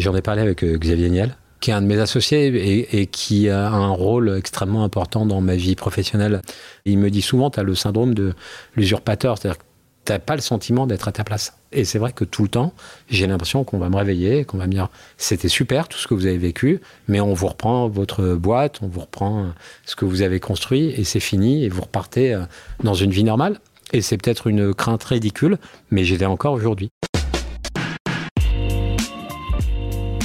J'en ai parlé avec Xavier Niel, qui est un de mes associés et, qui a un rôle extrêmement important dans ma vie professionnelle. Il me dit souvent, tu as le syndrome de l'usurpateur, c'est-à-dire que tu n'as pas le sentiment d'être à ta place. Et c'est vrai que tout le temps, j'ai l'impression qu'on va me réveiller, qu'on va me dire, c'était super tout ce que vous avez vécu, mais on vous reprend votre boîte, on vous reprend ce que vous avez construit, et c'est fini, et vous repartez euh, dans une vie normale. Et c'est peut-être une crainte ridicule, mais j'y vais encore aujourd'hui.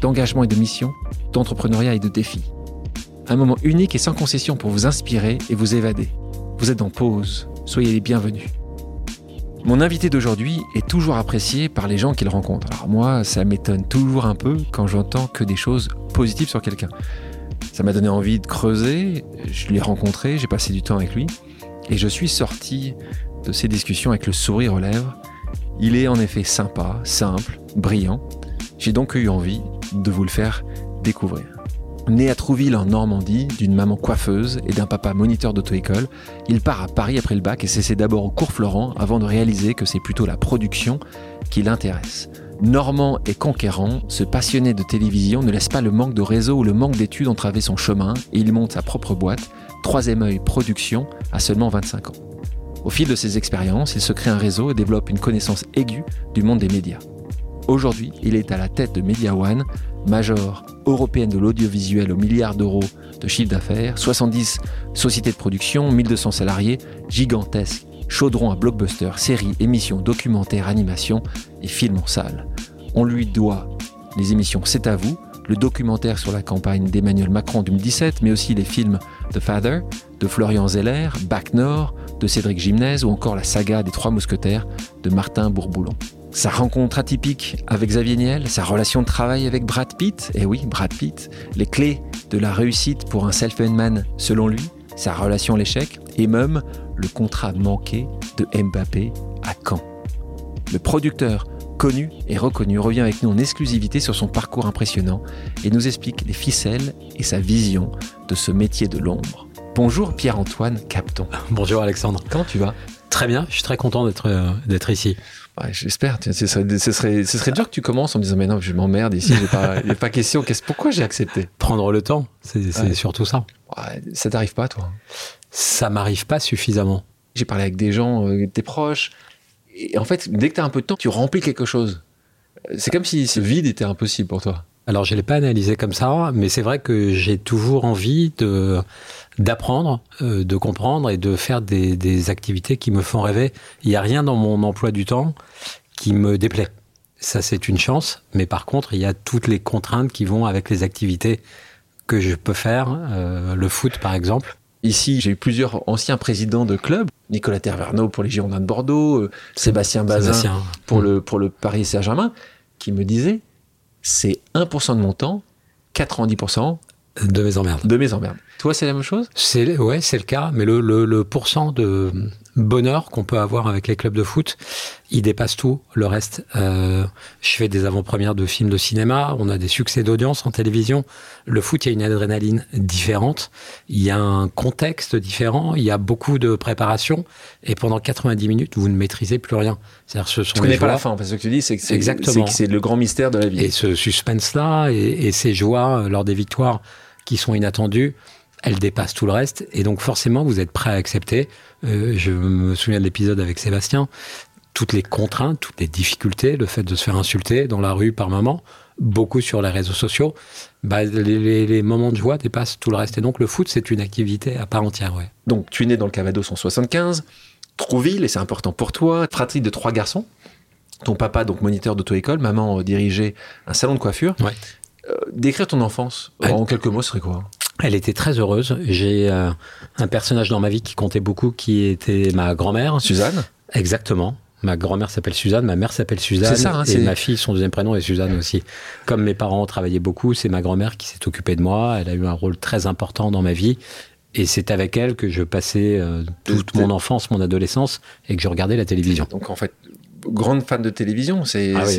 d'engagement et de mission, d'entrepreneuriat et de défis. Un moment unique et sans concession pour vous inspirer et vous évader. Vous êtes en pause, soyez les bienvenus. Mon invité d'aujourd'hui est toujours apprécié par les gens qu'il rencontre. Alors moi, ça m'étonne toujours un peu quand j'entends que des choses positives sur quelqu'un. Ça m'a donné envie de creuser, je l'ai rencontré, j'ai passé du temps avec lui, et je suis sorti de ces discussions avec le sourire aux lèvres. Il est en effet sympa, simple, brillant. J'ai donc eu envie de vous le faire découvrir. Né à Trouville en Normandie, d'une maman coiffeuse et d'un papa moniteur d'auto-école, il part à Paris après le bac et s'essaie d'abord au cours Florent avant de réaliser que c'est plutôt la production qui l'intéresse. Normand et conquérant, ce passionné de télévision ne laisse pas le manque de réseau ou le manque d'études entraver son chemin et il monte sa propre boîte, Troisième œil Production, à seulement 25 ans. Au fil de ses expériences, il se crée un réseau et développe une connaissance aiguë du monde des médias. Aujourd'hui, il est à la tête de Media One, major européenne de l'audiovisuel aux milliards d'euros de chiffre d'affaires, 70 sociétés de production, 1200 salariés, gigantesque, chaudron à blockbuster, séries, émissions, documentaires, animations et films en salle. On lui doit les émissions C'est à vous, le documentaire sur la campagne d'Emmanuel Macron en 2017, mais aussi les films The Father, de Florian Zeller, Bac Nord, de Cédric Gimnez ou encore la saga des Trois Mousquetaires de Martin Bourboulon. Sa rencontre atypique avec Xavier Niel, sa relation de travail avec Brad Pitt, et oui, Brad Pitt, les clés de la réussite pour un self-made man selon lui, sa relation à l'échec, et même le contrat manqué de Mbappé à Caen. Le producteur connu et reconnu revient avec nous en exclusivité sur son parcours impressionnant et nous explique les ficelles et sa vision de ce métier de l'ombre. Bonjour Pierre-Antoine Capton. Bonjour Alexandre. Comment tu vas? Très bien, je suis très content d'être euh, d'être ici. Ouais, J'espère. Ce serait, ce, serait, ce serait dur que tu commences en me disant Mais non, je m'emmerde ici, il n'y a pas question. Pourquoi j'ai accepté? Prendre le temps, c'est Ouais. surtout ça. Ouais, Ça t'arrive pas, toi? Ça m'arrive pas suffisamment. J'ai parlé avec des gens, euh, tes proches. Et en fait, dès que tu as un peu de temps, tu remplis quelque chose. C'est comme si ce vide était impossible pour toi. Alors, je l'ai pas analysé comme ça, mais c'est vrai que j'ai toujours envie de d'apprendre, euh, de comprendre et de faire des, des activités qui me font rêver. Il n'y a rien dans mon emploi du temps qui me déplaît. Ça, c'est une chance, mais par contre, il y a toutes les contraintes qui vont avec les activités que je peux faire. Euh, le foot, par exemple. Ici, j'ai eu plusieurs anciens présidents de clubs. Nicolas Terverneau pour les Girondins de Bordeaux, euh, Sébastien Bazin Sébastien. pour, le, pour le Paris Saint-Germain, qui me disaient c'est 1% de mon temps, 90% de mes emmerdes. de mes emmerdes. Toi, c'est la même chose? C'est ouais, c'est le cas, mais le, le, le pourcent de bonheur qu'on peut avoir avec les clubs de foot, il dépasse tout le reste. Euh, je fais des avant-premières de films de cinéma, on a des succès d'audience en télévision. Le foot, il y a une adrénaline différente, il y a un contexte différent, il y a beaucoup de préparation, et pendant 90 minutes, vous ne maîtrisez plus rien. C'est-à-dire, ce sont connais pas la fin, parce que ce que tu dis, c'est que c'est Exactement. c'est le grand mystère de la vie. Et ce suspense-là et, et ces joies euh, lors des victoires qui sont inattendues, elles dépassent tout le reste. Et donc forcément, vous êtes prêt à accepter. Euh, je me souviens de l'épisode avec Sébastien. Toutes les contraintes, toutes les difficultés, le fait de se faire insulter dans la rue par moment, beaucoup sur les réseaux sociaux, bah, les, les- les moments de joie dépassent tout le reste. Et donc le foot, c'est une activité à part entière. Ouais. Donc, tu es né dans le Cavados en 75, Trouville, et c'est important pour toi, fratrie de trois garçons. Ton papa, donc moniteur d'auto-école, maman euh, dirigeait un salon de coiffure. Ouais. Euh, décrire ton enfance, en quelques mots, ce serait quoi? Elle était très heureuse. J'ai euh, un personnage dans ma vie qui comptait beaucoup, qui était ma grand-mère. Suzanne? Exactement. Ma grand-mère s'appelle Suzanne, ma mère s'appelle Suzanne, C'est ça, hein, et ma fille, son deuxième prénom est Suzanne aussi. Comme mes parents travaillaient beaucoup, c'est ma grand-mère qui s'est occupée de moi. Elle a eu un rôle très important dans ma vie. Et c'est avec elle que je passais euh, toute mon enfance, mon adolescence, et que je regardais la télévision. Donc en fait, grande fan de télévision. C'est Ah oui,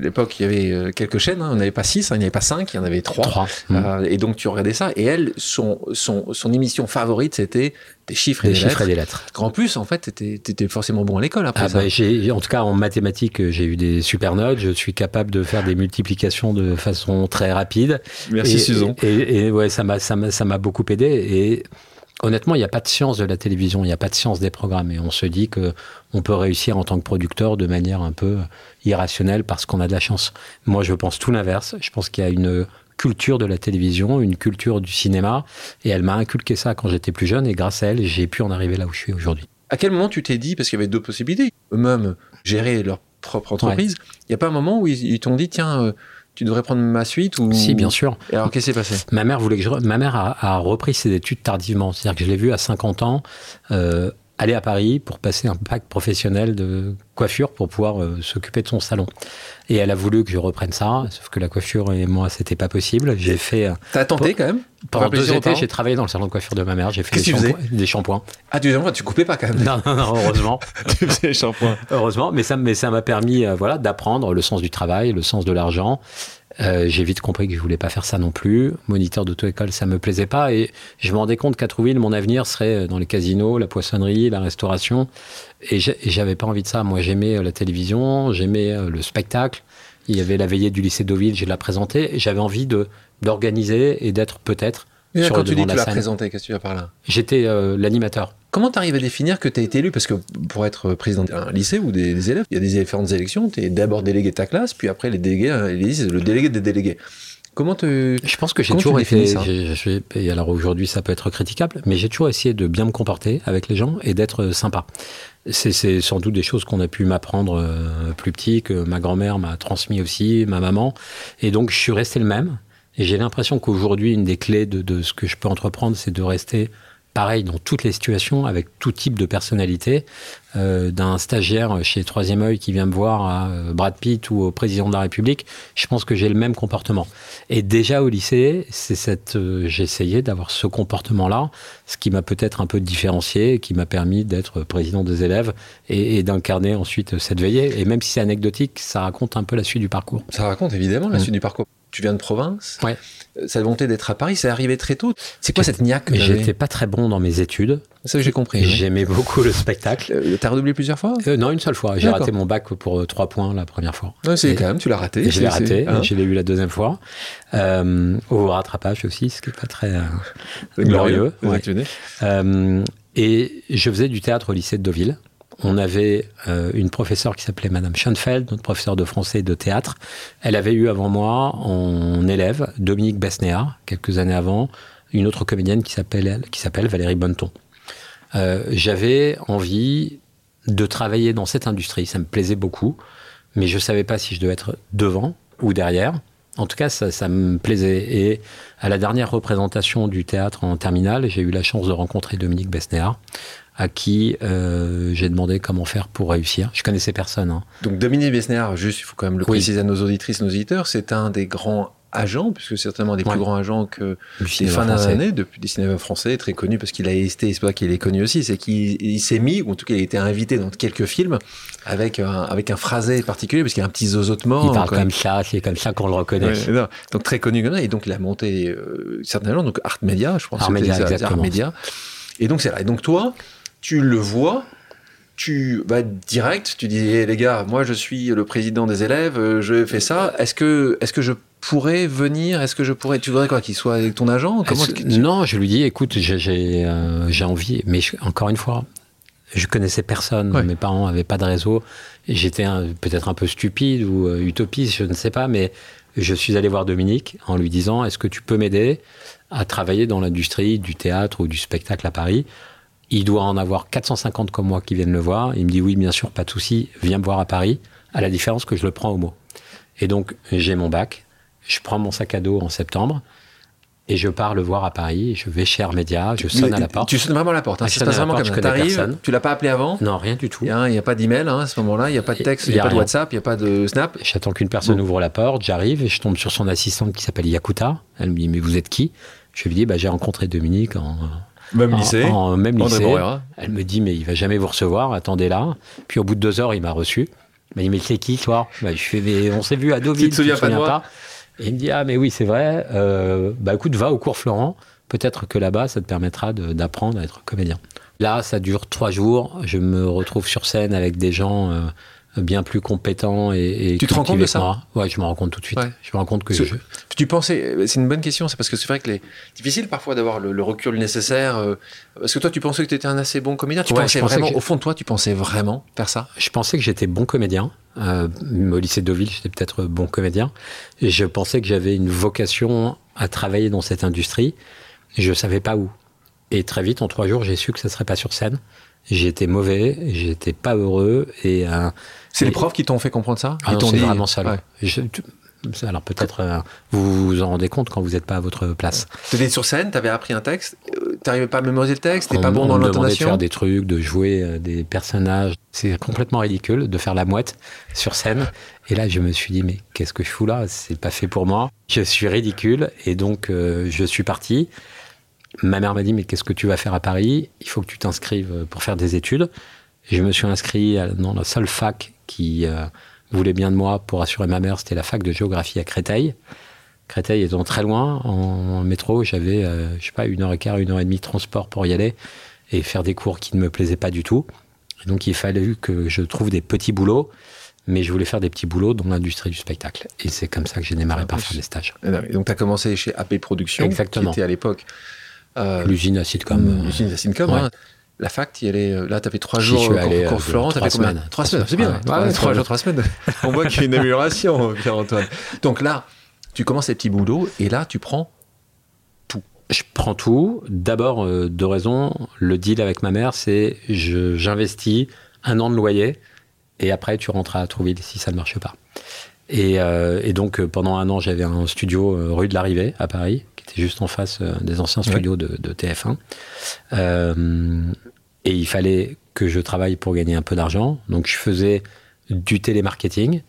l'époque, il y avait euh, quelques chaînes. hein. On n'avait pas six, hein, il n'y avait pas cinq, il y en avait trois. Trois. Mm. Euh, et donc tu regardais ça. Et elle, son, son, son émission favorite, c'était des chiffres et Des des, chiffres lettres. et des lettres. En plus, en fait, tu étais, forcément bon à l'école après Ah ça. bah, en tout cas, en mathématiques, j'ai eu des super notes. Je suis capable de faire des multiplications de façon très rapide. Merci et, Susan. Et, et ouais, ça m'a beaucoup aidé. Et honnêtement, il n'y a pas de science de la télévision, il n'y a pas de science des programmes. Et on se dit que on peut réussir en tant que producteur de manière un peu irrationnelle parce qu'on a de la chance. Moi, je pense tout l'inverse. Je pense qu'il y a une culture de la télévision, une culture du cinéma. Et elle m'a inculqué ça quand j'étais plus jeune. Et grâce à elle, j'ai pu en arriver là où je suis aujourd'hui. À quel moment tu t'es dit, parce qu'il y avait deux possibilités, eux-mêmes gérer leur propre entreprise, il n'y a pas un moment où ils, ils t'ont dit, tiens, euh, tu devrais prendre ma suite ou... Si, bien sûr. Et alors, qu'est-ce qui s'est passé? Ma mère voulait que je. Ma mère a, a repris ses études tardivement. C'est-à-dire que je l'ai vue à 50 ans euh, aller à Paris pour passer un bac professionnel de coiffure pour pouvoir euh, s'occuper de son salon. Et elle a voulu que je reprenne ça, sauf que la coiffure et moi, c'était pas possible. J'ai fait. euh, T'as tenté quand même pendant deux étés, j'ai travaillé dans le salon de coiffure de ma mère. J'ai fait des, shampoings- des shampoings. Ah, tu, tu coupais pas quand même Non, non, non, heureusement. Tu faisais les shampoings. Heureusement, mais ça, mais ça m'a permis euh, voilà, d'apprendre le sens du travail, le sens de l'argent. Euh, j'ai vite compris que je voulais pas faire ça non plus. Moniteur d'auto-école, ça me plaisait pas. Et je me rendais compte qu'à Trouville, mon avenir serait dans les casinos, la poissonnerie, la restauration. Et j'avais pas envie de ça. Moi, j'aimais euh, la télévision, j'aimais euh, le spectacle. Il y avait la veillée du lycée Deauville, j'ai la présentée. Et J'avais envie de d'organiser et d'être peut-être Et là, sur quand le tu dis que tu la l'as présenté, qu'est-ce que tu vas par là? J'étais euh, l'animateur. Comment tu arrives à définir que tu as été élu? Parce que pour être président d'un lycée ou des, des élèves, il y a des différentes élections. Tu es d'abord délégué de ta classe, puis après les délégués, euh, le délégué des délégués. Comment te. Je pense que j'ai toujours été. ça? et alors aujourd'hui, ça peut être critiquable, mais j'ai toujours essayé de bien me comporter avec les gens et d'être euh, sympa. C'est c'est sans doute des choses qu'on a pu m'apprendre euh, plus petit, que ma grand-mère m'a transmis aussi, ma maman. Et donc, je suis resté le même. Et j'ai l'impression qu'aujourd'hui, une des clés de, de ce que je peux entreprendre, c'est de rester pareil dans toutes les situations, avec tout type de personnalité. Euh, D'un stagiaire chez Troisième œil qui vient me voir à euh, Brad Pitt ou au président de la République, je pense que j'ai le même comportement. Et déjà au lycée, c'est cette, euh, j'ai essayé d'avoir ce comportement-là, ce qui m'a peut-être un peu différencié, qui m'a permis d'être président des élèves et, et d'incarner ensuite cette veillée. Et même si c'est anecdotique, ça raconte un peu la suite du parcours. Ça raconte évidemment la Mm. suite du parcours. Tu viens de province. Ouais. Euh, Cette volonté d'être à Paris, c'est arrivé très tôt. C'est quoi cette niaque j'étais pas très bon dans mes études. C'est ça que j'ai compris. oui. J'aimais beaucoup le spectacle. Euh, T'as redoublé plusieurs fois? Euh, non, une seule fois. J'ai raté mon bac pour trois points la première fois. Ouais, C'est quand même, tu l'as raté. Je l'ai raté, hein je l'ai eu la deuxième fois. Euh, au rattrapage aussi, ce qui est pas très glorieux. ouais. et je faisais du théâtre au lycée de Deauville. On avait euh, une professeure qui s'appelait Madame Schoenfeld, notre professeure de français et de théâtre. Elle avait eu avant moi en élève Dominique Besnéard, quelques années avant, une autre comédienne qui s'appelle Valérie Bonneton. Euh, J'avais envie de travailler dans cette industrie, ça me plaisait beaucoup, mais je savais pas si je devais être devant ou derrière. En tout cas, ça, ça me plaisait. Et à la dernière représentation du théâtre en terminale, j'ai eu la chance de rencontrer Dominique Besnéard, à qui euh, j'ai demandé comment faire pour réussir. Je connaissais personne. hein. Donc Dominique Besnéard, juste, il faut quand même le Oui. préciser à nos auditrices, nos auditeurs, c'est un des grands agents, puisque certainement des Ouais. plus grands agents que des cinéma fins français. d'année, depuis des cinémas français, très connu parce qu'il a été, c'est pas qu'il est connu aussi, c'est qu'il il s'est mis, ou en tout cas il a été invité dans quelques films avec un, avec un phrasé particulier, parce qu'il a un petit zozotement. Il parle même. comme ça, c'est comme ça qu'on le reconnaît. Ouais, donc très connu comme ça, et donc il a monté euh, certainement donc Art Media, je pense. Art Media. Art Media. Et donc c'est là. Et donc toi, tu le vois, tu vas direct, tu dis les gars, moi je suis le président des élèves, euh, je fais ça. Est-ce que est-ce que je pourrais venir? Est-ce que je pourrais Tu voudrais quoi Qu'il soit avec ton agent? Comment Est-ce- tu- Non, je lui dis, écoute, j'ai euh, envie, mais je- encore une fois, je connaissais personne. Ouais. Mes parents n'avaient pas de réseau. J'étais peut-être un peu stupide ou euh, utopiste, je ne sais pas, mais je suis allé voir Dominique en lui disant, est-ce que tu peux m'aider à travailler dans l'industrie du théâtre ou du spectacle à Paris? Il doit en avoir 450 comme moi qui viennent le voir. Il me dit, oui, bien sûr, pas de souci, viens me voir à Paris, à la différence que je le prends au mot. Et donc, j'ai mon bac, je prends mon sac à dos en septembre. Et je pars le voir à Paris, je vais chez Armédia, je sonne à la porte. Tu sonnes vraiment à la porte, hein, la vraiment porte, comme ça. tu l'as pas appelé avant Non, rien du tout. Il n'y a, pas d'email hein, à ce moment-là, il n'y a pas de texte, il n'y y a a pas de. WhatsApp, il n'y a pas de Snap. J'attends qu'une personne Bon. ouvre la porte, j'arrive et je tombe sur son assistante qui s'appelle Yakuta. Elle me dit Mais vous êtes qui? Je lui dis bah, J'ai rencontré Dominique en, Même en- en même lycée. Elle me dit Mais il va jamais vous recevoir, attendez là. Puis au bout de deux heures, il m'a reçu. Il m'a dit Mais c'est qui toi? Bah, Je fais Mais on s'est vu à Deauville. Tu te souviens pas de moi? Et il me dit Ah, mais oui, c'est vrai. Euh, bah écoute, va au cours Florent. Peut-être que là-bas, ça te permettra d'apprendre à être comédien. Là, ça dure trois jours. Je me retrouve sur scène avec des gens euh, bien plus compétents et, et Tu te rends compte de ça moi. Ouais, je me rends compte tout de suite. Ouais. Je me rends compte que je, Tu pensais, c'est une bonne question, c'est parce que c'est vrai que les difficile parfois d'avoir le, le recul nécessaire. euh, parce que toi, tu pensais que tu étais un assez bon comédien. Tu Ouais, pensais vraiment, au fond de toi, tu pensais vraiment faire ça? Je pensais que j'étais bon comédien. Euh, au lycée de Deauville, j'étais peut-être bon comédien. Et je pensais que j'avais une vocation à travailler dans cette industrie. Je savais pas où. Et très vite, en trois jours, j'ai su que ça serait pas sur scène. J'étais mauvais, j'étais pas heureux. Et euh, C'est les profs qui t'ont fait comprendre ça Ah Ils non, t'ont c'est dit- vraiment ça. là. Ouais. Je- tu- alors peut-être euh, vous vous en rendez compte quand vous n'êtes pas à votre place. T'étais sur scène, t'avais appris un texte, euh, t'arrivais pas à mémoriser le texte, t'es On- pas bon on dans demandait de l'intonation. faire des trucs, de jouer euh, des personnages. C'est complètement ridicule de faire la mouette sur scène. Et là, je me suis dit, mais qu'est-ce que je fous là? C'est pas fait pour moi. Je suis ridicule. Et donc, euh, je suis parti. Ma mère m'a dit, mais qu'est-ce que tu vas faire à Paris? Il faut que tu t'inscrives pour faire des études. Je me suis inscrit à- dans la seule fac qui euh, voulait bien de moi pour assurer ma mère. C'était la fac de géographie à Créteil. Créteil étant très loin, en métro, j'avais, euh, je sais pas, une heure et quart, une heure et demie de transport pour y aller et faire des cours qui ne me plaisaient pas du tout. Et donc, il fallait que je trouve des petits boulots, mais je voulais faire des petits boulots dans l'industrie du spectacle. Et c'est comme ça que j'ai démarré par faire des stages. Et Donc t'as commencé chez AP Productions, Exactement. qui était à l'époque euh, L'usine à sitcom. l'usine la Sitcom, ouais. hein. La fac, tu y allais, euh, là, t'avais trois J'y jours suis au allé, cours, cours euh, Florent, trois combien semaines. Trois Trois semaines, c'est bien. Trois, Ouais, trois jours, trois semaines. On voit qu'il y a une amélioration, Pierre-Antoine. Donc là, tu commences les petits boulots et là, tu prends Je prends tout. D'abord, euh, deux raisons. Le deal avec ma mère, c'est je- j'investis un an de loyer et après tu rentres à Trouville si ça ne marche pas. Et, euh, et donc euh, pendant un an, j'avais un studio euh, rue de l'Arrivée à Paris, qui était juste en face euh, des anciens Ouais. studios de, de TF1. Et il fallait que je travaille pour gagner un peu d'argent. Donc je faisais du télémarketing.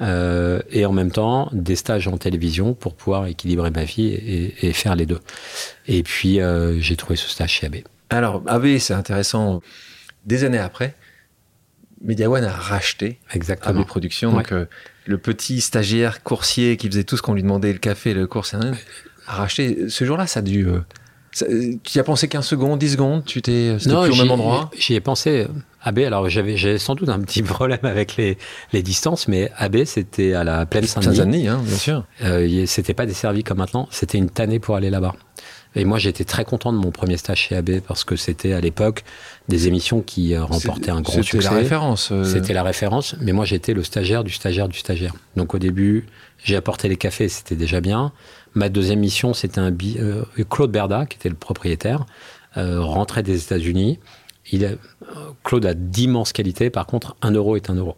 euh, et en même temps des stages en télévision pour pouvoir équilibrer ma vie et, et faire les deux. Et puis euh, j'ai trouvé ce stage chez AB. Alors, AV, c'est intéressant. Des années après, Media One a racheté Exactement. AB Productions. Ouais. Donc, euh, le petit stagiaire coursier qui faisait tout ce qu'on lui demandait, le café, le cours, a racheté. Ce jour-là, ça a dû. Euh, tu y as pensé 15 secondes, 10 secondes Tu t'es. C'était plus au même endroit? J'y ai pensé. AB, alors j'avais j'avais sans doute un petit problème avec les, les distances, mais AB, c'était à la plaine Saint-Denis. Saint-Denis, hein, bien sûr. Euh, c'était pas desservi comme maintenant, c'était une tannée pour aller là-bas. Et moi, j'étais très content de mon premier stage chez AB parce que c'était à l'époque des émissions qui euh, remportaient un grand C'était succès. la référence. euh, C'était la référence, mais moi j'étais le stagiaire du stagiaire du stagiaire. Donc au début, j'ai apporté les cafés, c'était déjà bien. Ma deuxième mission, c'était un bi- euh, Claude Berda, qui était le propriétaire, euh, rentrait des États-Unis. Il a- euh, Claude a d'immenses qualités, par contre, un euro est un euro.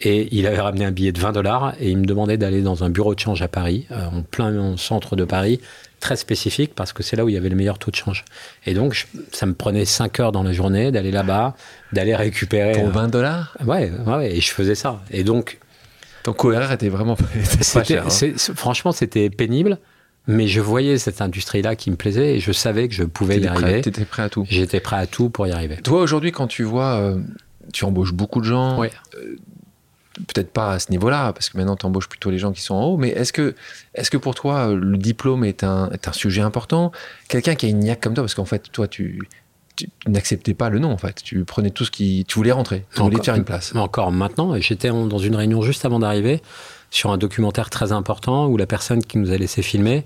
Et il avait ramené un billet de 20 dollars et il me demandait d'aller dans un bureau de change à Paris, euh, en plein centre de Paris, très spécifique parce que c'est là où il y avait le meilleur taux de change. Et donc, je- ça me prenait 5 heures dans la journée d'aller là-bas, d'aller récupérer. Pour euh, 20 dollars? Ouais, ouais, et je faisais ça. Et donc, Ton coRR était vraiment pas, était pas c'était- cher. hein. franchement, c'était pénible, mais je voyais cette industrie-là qui me plaisait et je savais que je pouvais y T'étais arriver. t'étais prêt à tout. J'étais prêt à tout pour y arriver. Toi, aujourd'hui, quand tu vois, euh, tu embauches beaucoup de gens, Ouais. euh, peut-être pas à ce niveau-là, parce que maintenant, tu embauches plutôt les gens qui sont en haut, mais est-ce que, est que pour toi, le diplôme est un, est un sujet important? Quelqu'un qui a une niaque comme toi, parce qu'en fait, toi, tu, tu n'acceptais pas le nom, en fait. Tu prenais tout ce qui... Tu voulais rentrer, tu voulais te faire une place. Encore maintenant, j'étais dans une réunion juste avant d'arriver sur un documentaire très important où la personne qui nous a laissé filmer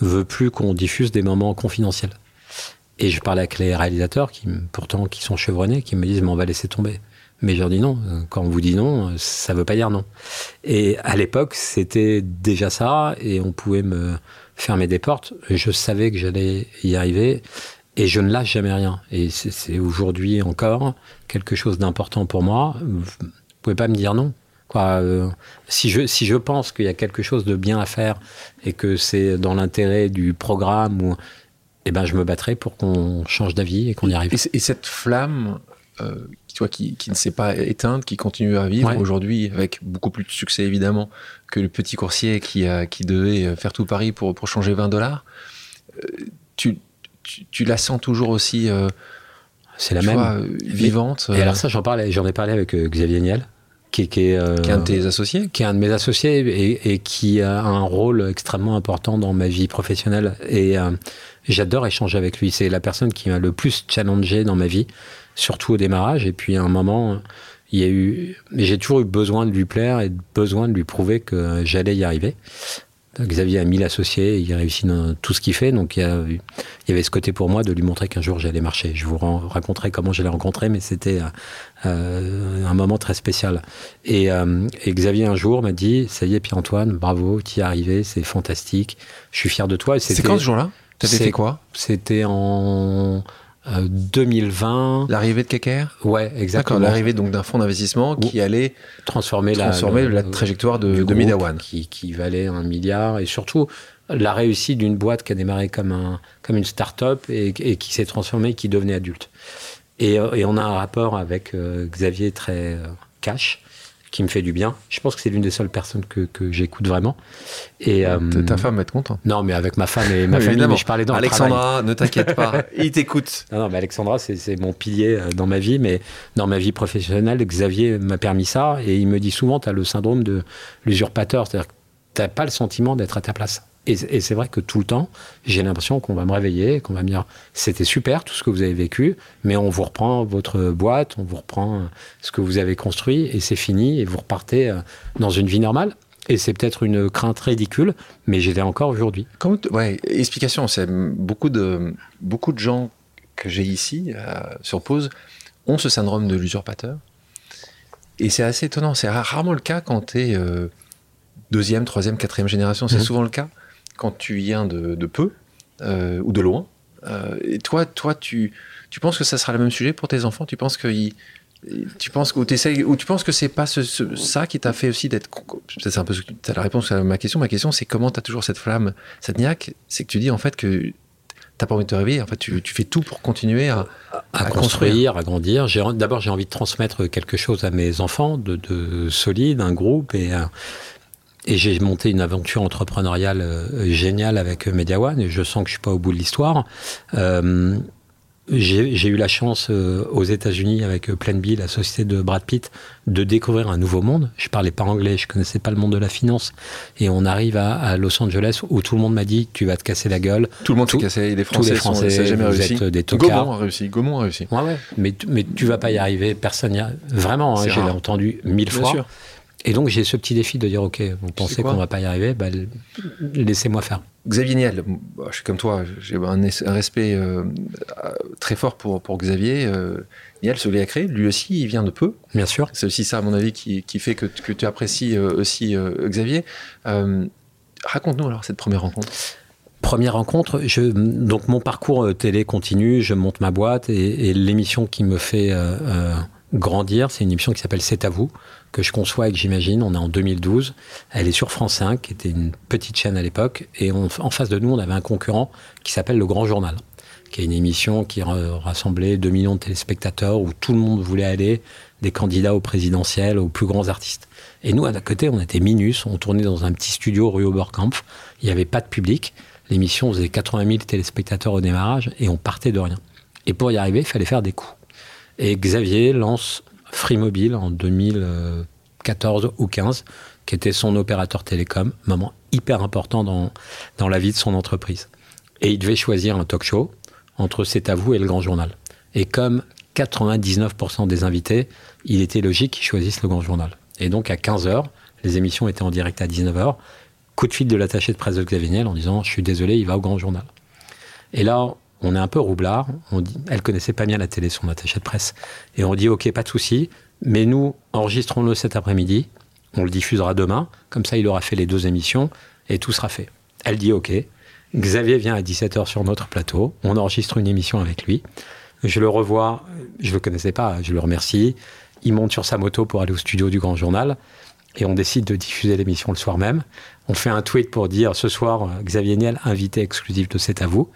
veut plus qu'on diffuse des moments confidentiels. Et je parlais avec les réalisateurs qui, pourtant, qui sont chevronnés, qui me disent, mais on va laisser tomber. Mais je leur dis non. Quand on vous dit non, ça veut pas dire non. Et à l'époque, c'était déjà ça, et on pouvait me fermer des portes. Je savais que j'allais y arriver, et je ne lâche jamais rien. Et c'est- aujourd'hui encore quelque chose d'important pour moi. Vous pouvez pas me dire non. Quoi. Euh, si, je, si je pense qu'il y a quelque chose de bien à faire et que c'est dans l'intérêt du programme, ou, eh ben, je me battrai pour qu'on change d'avis et qu'on y arrive. Et, cette flamme euh, toi, qui, qui, ne s'est pas éteinte, qui continue à vivre aujourd'hui avec beaucoup plus de succès évidemment que le petit coursier qui, a, qui devait faire tout Paris pour, pour changer 20 dollars, euh, tu, tu, la sens toujours aussi... c'est la même. vivante. Et alors ça, j'en parlais, j'en ai parlé avec Xavier Niel, qui, est, euh, qui, est, un de tes associés Qui est un de mes associés et, et, qui a un rôle extrêmement important dans ma vie professionnelle. Et euh, j'adore échanger avec lui. C'est la personne qui m'a le plus challengé dans ma vie, surtout au démarrage. Et puis à un moment, il y a eu, j'ai toujours eu besoin de lui plaire et besoin de lui prouver que j'allais y arriver. Xavier a mille associés, il réussit dans tout ce qu'il fait, donc il y, y, avait ce côté pour moi de lui montrer qu'un jour j'allais marcher. Je vous raconterai comment je l'ai rencontré, mais c'était euh, un moment très spécial. Et, euh, et, Xavier un jour m'a dit, ça y est Pierre-Antoine, bravo, tu y es arrivé, c'est fantastique, je suis fier de toi. C'est quand ce jour-là? T'avais fait quoi? C'était en 2020. Euh, l'arrivée de Keker Ouais, exactement. L'arrivée donc d'un fonds d'investissement qui allait transformer, la, la, trajectoire de, de Midawan. Qui, qui, valait un milliard et surtout la réussite d'une boîte qui a démarré comme, un, comme une start-up et, et qui s'est transformée, qui devenait adulte. Et, euh, et, on a un rapport avec euh, Xavier très cash qui me fait du bien. Je pense que c'est l'une des seules personnes que, que j'écoute vraiment. Et euh, ta femme va être contente. Non, mais avec ma femme et ma famille, mais je parlais dans Alexandra, ne t'inquiète pas, il t'écoute. Non, non, mais Alexandra, c'est mon pilier euh, dans ma vie, mais dans ma vie professionnelle, Xavier m'a permis ça, et il me dit souvent, tu as le syndrome de l'usurpateur, c'est-à-dire que tu n'as pas le sentiment d'être à ta place. Et, c'est vrai que tout le temps, j'ai l'impression qu'on va me réveiller, qu'on va me dire c'était super tout ce que vous avez vécu, mais on vous reprend votre boîte, on vous reprend euh, ce que vous avez construit et c'est fini et vous repartez euh, dans une vie normale. Et c'est peut-être une crainte ridicule, mais j'ai encore aujourd'hui. Ouais, explication, c'est beaucoup de, beaucoup de gens que j'ai ici euh, sur pause ont ce syndrome de l'usurpateur. Et c'est assez étonnant. C'est rarement le cas quand tu es deuxième, troisième, quatrième génération. C'est mmh. souvent le cas quand tu viens de, peu euh, ou de loin. Euh, et toi, toi tu, tu penses que ça sera le même sujet pour tes enfants? Tu penses que tu penses que ou tu penses que c'est pas ça qui t'a fait aussi d'être c'est un peu la réponse à ma question. Ma question c'est comment tu as toujours cette flamme cette niaque? C'est que tu dis en fait que t'as pas envie de te réveiller. En fait tu, tu fais tout pour continuer à, à, construire, à grandir. D'abord j'ai envie de transmettre quelque chose à mes enfants de, de solide un groupe et et j'ai monté une aventure entrepreneuriale euh, géniale avec Media One et je sens que je suis pas au bout de l'histoire. Euh, j'ai eu la chance euh, aux États-Unis avec Plan B, la société de Brad Pitt, de découvrir un nouveau monde. Je parlais pas anglais, je connaissais pas le monde de la finance, et on arrive à, à Los Angeles où tout le monde m'a dit tu vas te casser la gueule. Tout le monde s'est cassé, les Français, tous les Français sont, jamais vous réussi. êtes des tocards. Gaumont a réussi. Gaumont a réussi. Ouais, ouais. Mais, mais tu vas pas y arriver, personne n'y a. Vraiment, hein, j'ai entendu mille Bien fois. Sûr. Et donc j'ai ce petit défi de dire ok, vous pensez qu'on va pas y arriver, bah, laissez-moi faire. Xavier Niel, je suis comme toi, j'ai un, respect euh, très fort pour, pour Xavier. Euh, Niel, ce a créé, lui aussi, il vient de peu. Bien sûr. C'est aussi ça, à mon avis, qui, qui fait que, que, tu apprécies euh, aussi Xavier. Raconte-nous alors cette première rencontre. Première rencontre, je, donc mon parcours télé continue, je monte ma boîte et, et l'émission qui me fait grandir, c'est une émission qui s'appelle C'est à vous, que je conçois et que j'imagine. On est en 2012. Elle est sur France 5, qui était une petite chaîne à l'époque. Et en face de nous, on avait un concurrent qui s'appelle Le Grand Journal, qui est une émission qui rassemblait 2 millions de téléspectateurs, où tout le monde voulait aller, des candidats au présidentiel, aux plus grands artistes. Et nous, à côté, on était Minus, on tournait dans un petit studio rue Oberkampf. Il n'y avait pas de public. L'émission faisait 80 000 téléspectateurs au démarrage et on partait de rien. Et pour y arriver, il fallait faire des coups. Et Xavier lance Free Mobile en 2014 ou 15, qui était son opérateur télécom, moment hyper important dans, dans la vie de son entreprise. Et il devait choisir un talk show entre C'est à vous et le Grand Journal. Et comme 99% des invités, il était logique qu'ils choisissent le Grand Journal. Et donc à 15h, les émissions étaient en direct à 19h, coup de fil de l'attaché de presse de Xavier Niel en disant « je suis désolé, il va au Grand Journal ». Et là, on est un peu roublard. Elle connaissait pas bien la télé, son attaché de presse. Et on dit, OK, pas de souci, mais nous, enregistrons-le cet après-midi. On le diffusera demain. Comme ça, il aura fait les deux émissions et tout sera fait. Elle dit, OK. Xavier vient à 17h sur notre plateau. On enregistre une émission avec lui. Je le revois. Je le connaissais pas. Je le remercie. Il monte sur sa moto pour aller au studio du Grand Journal. Et on décide de diffuser l'émission le soir même. On fait un tweet pour dire ce soir, Xavier Niel, invité exclusif de C'est à vous.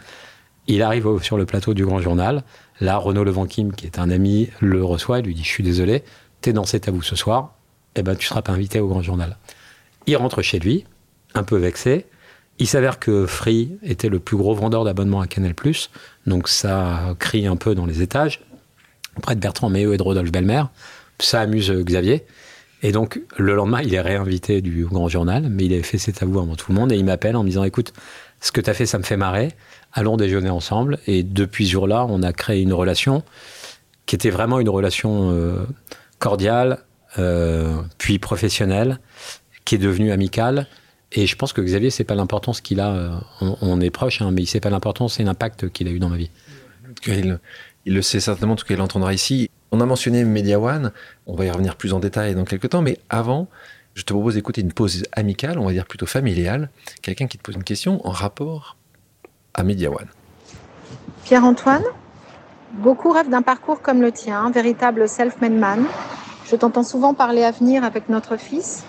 Il arrive sur le plateau du Grand Journal. Là, Renaud Levanquim, qui est un ami, le reçoit et lui dit Je suis désolé, t'es dans C'est à vous ce soir, eh ben, tu seras pas invité au Grand Journal. Il rentre chez lui, un peu vexé. Il s'avère que Free était le plus gros vendeur d'abonnements à Canal+, donc ça crie un peu dans les étages, près de Bertrand Méheux et de Rodolphe Belmer. Ça amuse Xavier. Et donc, le lendemain, il est réinvité du Grand Journal, mais il avait fait C'est à vous avant tout le monde, et il m'appelle en me disant, écoute, ce que tu as fait, ça me fait marrer, allons déjeuner ensemble. Et depuis ce jour-là, on a créé une relation qui était vraiment une relation euh, cordiale, euh, puis professionnelle, qui est devenue amicale. Et je pense que Xavier, c'est pas l'importance qu'il a. Euh, on, est proche, hein, mais il sait pas l'importance et l'impact qu'il a eu dans ma vie. Il, le sait certainement, en tout cas, il l'entendra ici. On a mentionné Media One. On va y revenir plus en détail dans quelques temps, mais avant, je te propose d'écouter une pause amicale, on va dire plutôt familiale. Quelqu'un qui te pose une question en rapport à Media One. Pierre-Antoine, beaucoup rêvent d'un parcours comme le tien, véritable self-made man. Je t'entends souvent parler avenir avec notre fils.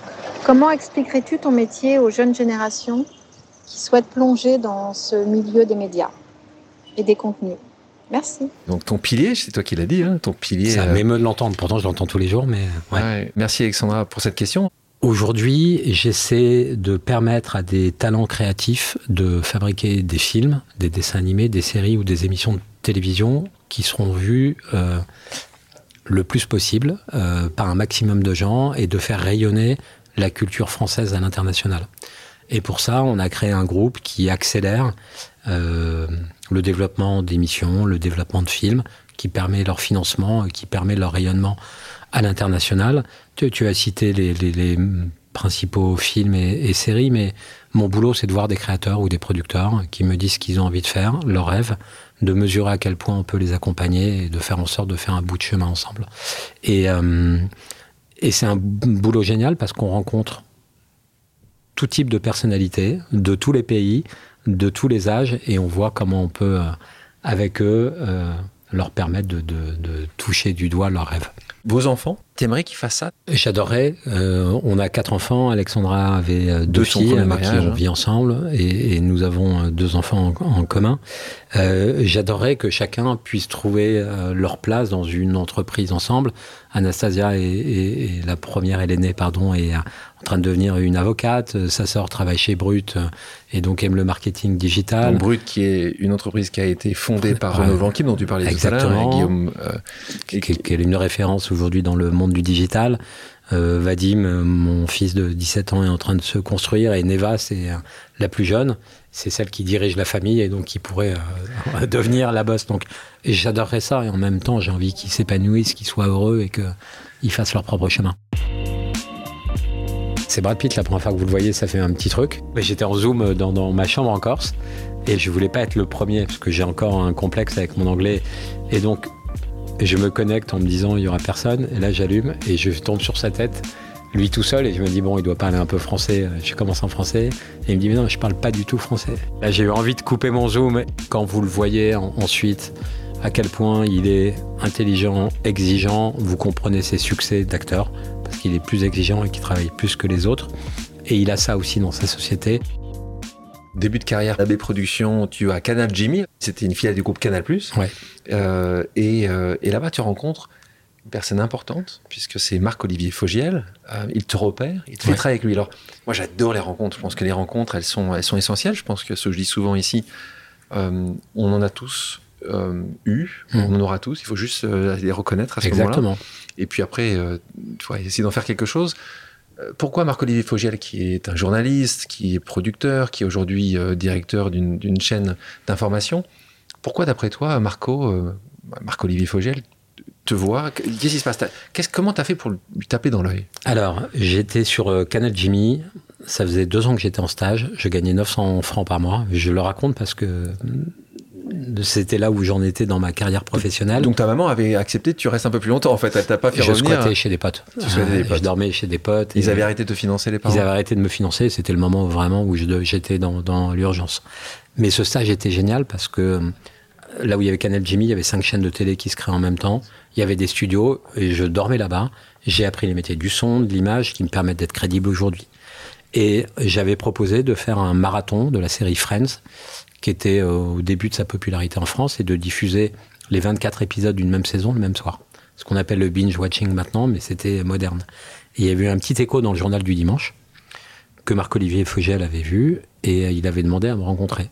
Comment expliquerais-tu ton métier aux jeunes générations qui souhaitent plonger dans ce milieu des médias et des contenus? Merci. Donc ton pilier, c'est toi qui l'as dit, hein, ton pilier. Ça euh, m'émeut de l'entendre. Pourtant, je l'entends tous les jours, mais ouais. Merci Alexandra pour cette question. Aujourd'hui, j'essaie de permettre à des talents créatifs de fabriquer des films, des dessins animés, des séries ou des émissions de télévision qui seront vus euh, le plus possible euh, par un maximum de gens et de faire rayonner la culture française à l'international. Et pour ça, on a créé un groupe qui accélère euh, le développement d'émissions, le développement de films, qui permet leur financement, qui permet leur rayonnement à l'international. Tu, as cité les, principaux films et, séries, mais mon boulot, c'est de voir des créateurs ou des producteurs qui me disent ce qu'ils ont envie de faire, leur rêve, de mesurer à quel point on peut les accompagner et de faire en sorte de faire un bout de chemin ensemble. Et, euh, et c'est un boulot génial parce qu'on rencontre tout type de personnalités, de tous les pays, de tous les âges, et on voit comment on peut, euh, avec eux, euh, leur permettre de, de, toucher du doigt leurs rêves. Vos enfants, t'aimerais qu'ils fassent ça? J'adorerais. Euh, on a quatre enfants. Alexandra avait euh, deux, filles avec qui on vit ensemble et, et, nous avons euh, deux enfants en, commun. Euh, J'adorerais que chacun puisse trouver leur place dans une entreprise ensemble. Anastasia est, est, la première, elle est née, pardon, est en train de devenir une avocate. Sa sœur travaille chez Brut et donc aime le marketing digital. Donc Brut, qui est une entreprise qui a été fondée par Renaud Vanquim, dont tu parlais Exactement. tout à l'heure, Guillaume, euh, qui, qui, qui, est une référence aujourd'hui dans le monde du digital. Euh, Vadim, mon fils de 17 ans, est en train de se construire et Neva, c'est euh, la plus jeune. C'est celle qui dirige la famille et donc qui pourrait euh, devenir la boss. Donc, j'adorerais ça et en même temps, j'ai envie qu'ils s'épanouissent, qu'ils soient heureux et qu'ils fassent leur propre chemin. C'est Brad Pitt, la première fois que vous le voyez, ça fait un petit truc. J'étais en Zoom dans, dans, ma chambre en Corse et je voulais pas être le premier parce que j'ai encore un complexe avec mon anglais. Et donc, je me connecte en me disant il y aura personne. Et là, j'allume et je tombe sur sa tête, lui tout seul. Et je me dis bon, il doit parler un peu français. Je commence en français. Et il me dit mais non, je parle pas du tout français. Là, j'ai eu envie de couper mon zoom. Quand vous le voyez ensuite, à quel point il est intelligent, exigeant, vous comprenez ses succès d'acteur parce qu'il est plus exigeant et qu'il travaille plus que les autres. Et il a ça aussi dans sa société. Début de carrière AB Productions, tu as Canal Jimmy, c'était une filiale du groupe Canal+. Ouais. Euh, et, euh, et là-bas, tu rencontres une personne importante, puisque c'est Marc-Olivier Fogiel. Euh, il te repère, il te fait travailler avec lui. Alors, moi, j'adore les rencontres. Je pense que les rencontres, elles sont, elles sont essentielles. Je pense que ce que je dis souvent ici, on en a tous eu, mmh. on en aura tous. Il faut juste les reconnaître à ce moment-là. Exactement. Et puis après, tu vois, essayer d'en faire quelque chose. Pourquoi Marc-Olivier Fogiel, qui est un journaliste, qui est producteur, qui est aujourd'hui directeur d'une chaîne d'information, pourquoi, d'après toi, Marco, euh, Marc-Olivier Fogel, te voit? Qu'est-ce qui se passe? Comment tu as fait pour lui taper dans l'œil? Alors, j'étais sur euh, Canal Jimmy. Ça faisait deux ans que j'étais en stage. Je gagnais 900 francs par mois. Je le raconte parce que c'était là où j'en étais dans ma carrière professionnelle. Donc ta maman avait accepté que tu restes un peu plus longtemps en fait, elle t'a pas fait je revenir. Je squattais chez des potes. Tu des potes. Je dormais chez des potes. Ils avaient arrêté de te financer les parents Ils avaient arrêté de me financer, c'était le moment vraiment où j'étais dans, dans l'urgence. Mais ce stage était génial parce que là où il y avait Canal Jimmy, il y avait cinq chaînes de télé qui se créaient en même temps. Il y avait des studios et je dormais là-bas. J'ai appris les métiers du son, de l'image qui me permettent d'être crédible aujourd'hui. Et j'avais proposé de faire un marathon de la série Friends, qui était au début de sa popularité en France, et de diffuser les 24 épisodes d'une même saison le même soir. Ce qu'on appelle le binge-watching maintenant, mais c'était moderne. Il y avait eu un petit écho dans le journal du dimanche que Marc-Olivier Fogel avait vu, et il avait demandé à me rencontrer.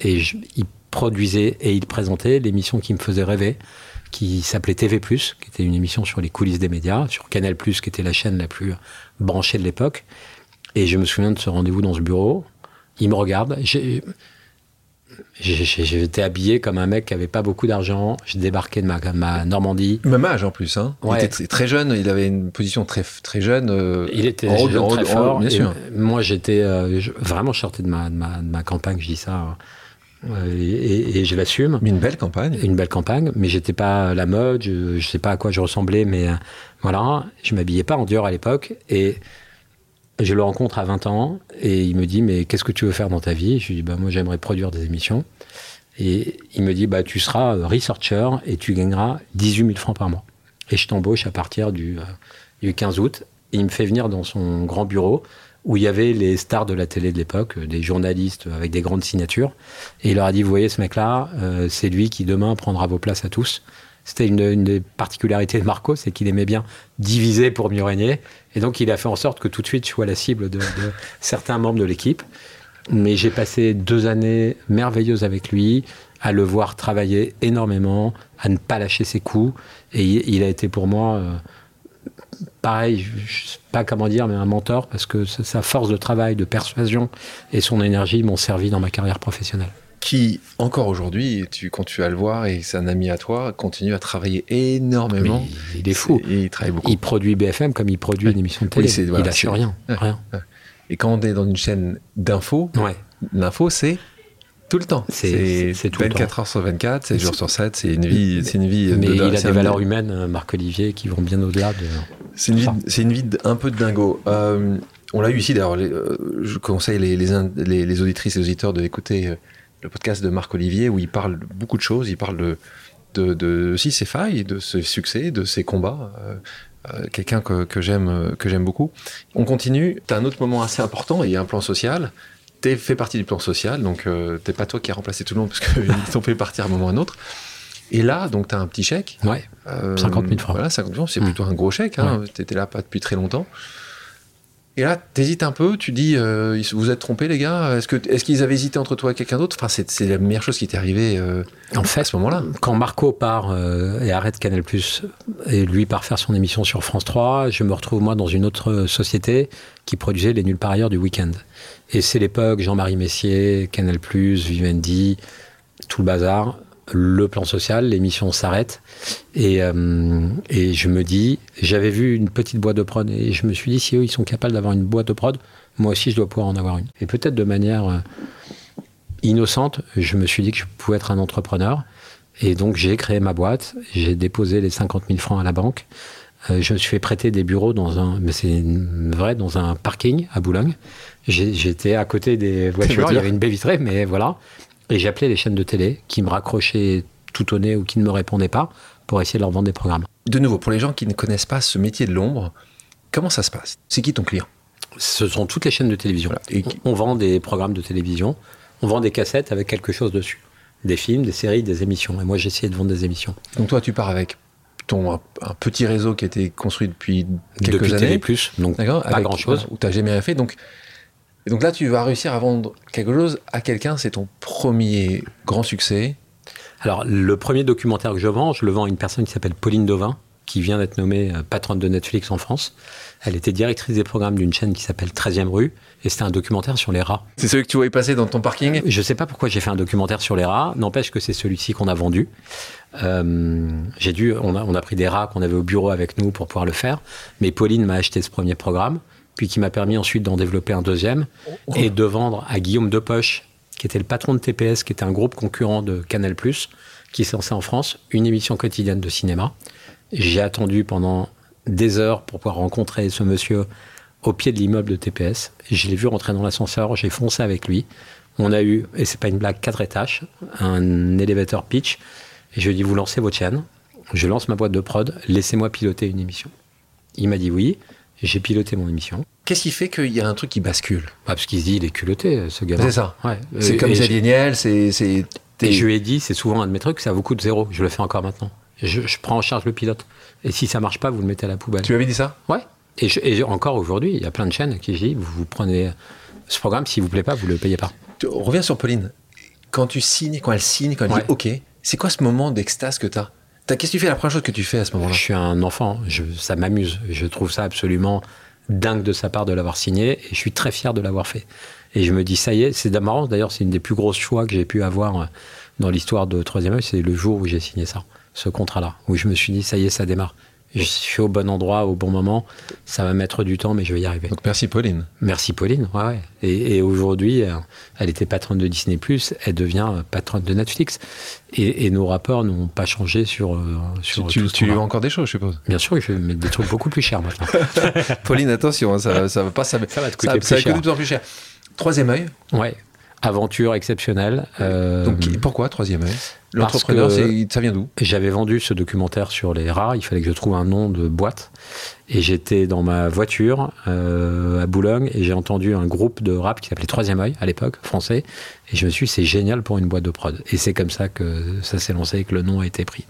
Et il produisait et il présentait l'émission qui me faisait rêver, qui s'appelait TV+, qui était une émission sur les coulisses des médias, sur Canal+, qui était la chaîne la plus branchée de l'époque. Et je me souviens de ce rendez-vous dans ce bureau. Il me regarde. J'étais habillé comme un mec qui avait pas beaucoup d'argent. J'ai débarqué de ma, ma, Normandie. Même âge en plus. Hein. Il était très jeune. Il avait une position très, très jeune. Euh, il était jeune, très fort. bien sûr. Moi, j'étais euh, vraiment sorti de ma, de ma, de ma campagne. Je dis ça et, je l'assume. Mais une belle campagne. Une belle campagne, mais j'étais pas la mode, je, ne sais pas à quoi je ressemblais, mais euh, voilà, je m'habillais pas en Dior à l'époque et je le rencontre à 20 ans et il me dit mais qu'est-ce que tu veux faire dans ta vie? Je lui dis bah moi j'aimerais produire des émissions et il me dit bah tu seras researcher et tu gagneras 18 000 francs par mois et je t'embauche à partir du, euh, du 15 août et il me fait venir dans son grand bureau où il y avait les stars de la télé de l'époque, des journalistes avec des grandes signatures. Et il leur a dit, vous voyez ce mec-là, euh, c'est lui qui demain prendra vos places à tous. C'était une, des particularités de Marco, c'est qu'il aimait bien diviser pour mieux régner. Et donc il a fait en sorte que tout de suite je sois la cible de, certains membres de l'équipe. Mais j'ai passé deux années merveilleuses avec lui, à le voir travailler énormément, à ne pas lâcher ses coups. Et il, a été pour moi... Euh, pareil, je sais pas comment dire, mais un mentor, parce que sa force de travail, de persuasion et son énergie m'ont servi dans ma carrière professionnelle. Qui, encore aujourd'hui, tu, quand tu vas le voir, et c'est un ami à toi, continue à travailler énormément. il est fou. il travaille beaucoup. Il produit BFM comme il produit une émission de télé. il lâche rien, rien. Et quand on est dans une chaîne d'infos, l'info, c'est tout le temps. C'est 24 heures sur 24, 7 jours sur 7, c'est une vie. C'est une vie Mais il a des valeurs humaines, euh, Marc-Olivier, qui vont bien au-delà de. C'est une, vie, une vie un peu de dingo. Euh, on l'a eu ici, d'ailleurs, euh, je conseille les, les, les, auditrices et les auditeurs d'écouter le podcast de Marc-Olivier où il parle beaucoup de choses. Il parle de, de, de aussi ses failles, de ses succès, de ses combats. Quelqu'un que, que j'aime beaucoup. On continue. Tu as un autre moment assez important, il y a un plan social tu fait partie du plan social, donc euh, t'es pas toi qui as remplacé tout le monde parce qu'ils t'ont fait partir à un moment ou à un autre. Et là, donc, tu as un petit chèque. Ouais. 50 000 francs. Voilà, 50 000 francs, c'est mm. plutôt un gros chèque. Hein, Tu étais là pas depuis très longtemps. Et là, t'hésites un peu, tu dis, euh, vous êtes trompés les gars Est-ce qu'ils avaient hésité entre toi et quelqu'un d'autre? Enfin, c'est, la meilleure chose qui t'est arrivée euh, en fait, à ce moment-là. Quand Marco part euh, et arrête Canal+, et lui part faire son émission sur France 3, je me retrouve moi dans une autre société qui produisait les nuls par ailleurs du week-end. Et c'est l'époque Jean-Marie Messier, Canal+, Vivendi, tout le bazar le plan social, l'émission s'arrête. Et, euh, et, je me dis, j'avais vu une petite boîte de prod et je me suis dit, si eux, ils sont capables d'avoir une boîte de prod, moi aussi, je dois pouvoir en avoir une. Et peut-être de manière euh, innocente, je me suis dit que je pouvais être un entrepreneur. Et donc, j'ai créé ma boîte, j'ai déposé les 50 000 francs à la banque. Euh, je me suis fait prêter des bureaux dans un, mais c'est vrai, dans un parking à Boulogne. J'étais à côté des voitures, il y avait une baie vitrée, mais voilà. Et j'appelais les chaînes de télé qui me raccrochaient tout au nez ou qui ne me répondaient pas pour essayer de leur vendre des programmes. De nouveau, pour les gens qui ne connaissent pas ce métier de l'ombre, comment ça se passe? C'est qui ton client? Ce sont toutes les chaînes de télévision. Et... On vend des programmes de télévision, on vend des cassettes avec quelque chose dessus. Des films, des séries, des émissions. Et moi, j'essayais de vendre des émissions. Donc toi, tu pars avec ton un, petit réseau qui a été construit depuis quelques depuis années. plus, donc pas grand-chose. Où tu n'as jamais rien fait. Donc et donc là, tu vas réussir à vendre quelque chose à quelqu'un, c'est ton premier grand succès. Alors, le premier documentaire que je vends, je le vends à une personne qui s'appelle Pauline Dovin, qui vient d'être nommée euh, patronne de Netflix en France. Elle était directrice des programmes d'une chaîne qui s'appelle 13e rue, et c'était un documentaire sur les rats. C'est celui que tu voyais passer dans ton parking? Je ne sais pas pourquoi j'ai fait un documentaire sur les rats, n'empêche que c'est celui-ci qu'on a vendu. Euh, j'ai dû, on a, on a pris des rats qu'on avait au bureau avec nous pour pouvoir le faire, mais Pauline m'a acheté ce premier programme puis qui m'a permis ensuite d'en développer un deuxième et de vendre à Guillaume Depoche, qui était le patron de TPS, qui était un groupe concurrent de Canal+, qui s'est lancé en France, une émission quotidienne de cinéma. J'ai attendu pendant des heures pour pouvoir rencontrer ce monsieur au pied de l'immeuble de TPS. Je l'ai vu rentrer dans l'ascenseur, j'ai foncé avec lui. On a eu, et c'est pas une blague, quatre étages, un élévateur pitch. Et je lui ai dit, vous lancez votre chaîne, je lance ma boîte de prod, laissez-moi piloter une émission. Il m'a dit oui, j'ai piloté mon émission. Qu'est-ce qui fait qu'il y a un truc qui bascule? Ah, parce qu'il se dit, il est culotté, ce gars C'est ça. Ouais. C'est comme Xavier Niel, c'est. c'est- Et je lui ai dit, c'est souvent un de mes trucs, ça vous coûte zéro. Je le fais encore maintenant. Je, je prends en charge le pilote. Et si ça marche pas, vous le mettez à la poubelle. Tu lui avais dit ça? Ouais. Et, je- et encore aujourd'hui, il y a plein de chaînes qui je dis, vous, vous prenez ce programme, s'il vous plaît pas, vous le payez pas. On revient sur Pauline. Quand tu signes, quand elle signe, quand elle Ouais. dit OK, c'est quoi ce moment d'extase que tu as Qu'est-ce que tu fais la première chose que tu fais à ce moment-là? Je suis un enfant, je, ça m'amuse. Je trouve ça absolument dingue de sa part de l'avoir signé et je suis très fier de l'avoir fait. Et je me dis, ça y est, c'est marrant, d'ailleurs, c'est une des plus grosses choix que j'ai pu avoir euh, dans l'histoire de Troisième œil, c'est le jour où j'ai signé ça, ce contrat-là, où je me suis dit, ça y est, ça démarre. Je suis au bon endroit, au bon moment, ça va mettre du temps, mais je vais y arriver. Donc merci Pauline. Merci Pauline, ouais, ouais. Et, et aujourd'hui, euh, elle était patronne de Disney+, elle devient euh, patronne de Netflix. Et, et nos rapports n'ont pas changé sur, euh, Tu, sur tu, tu lui qu'on a. vends encore des choses, je suppose. Bien sûr, je vais mettre des trucs beaucoup plus chers maintenant. Pauline, attention, hein, ça, ça va pas ça, Ça va te ça, coûter ça plus va coûter de plus en plus cher. Troisième œil. Ouais. Aventure exceptionnelle. Euh, Donc pourquoi troisième œil? L'entrepreneur, ça vient d'où? J'avais vendu ce documentaire sur les rats. Il fallait que je trouve un nom de boîte. Et j'étais dans ma voiture euh, à Boulogne et j'ai entendu un groupe de rap qui s'appelait Troisième œil à l'époque, français. Et je me suis dit, c'est génial pour une boîte de prod. Et c'est comme ça que ça s'est lancé et que le nom a été pris.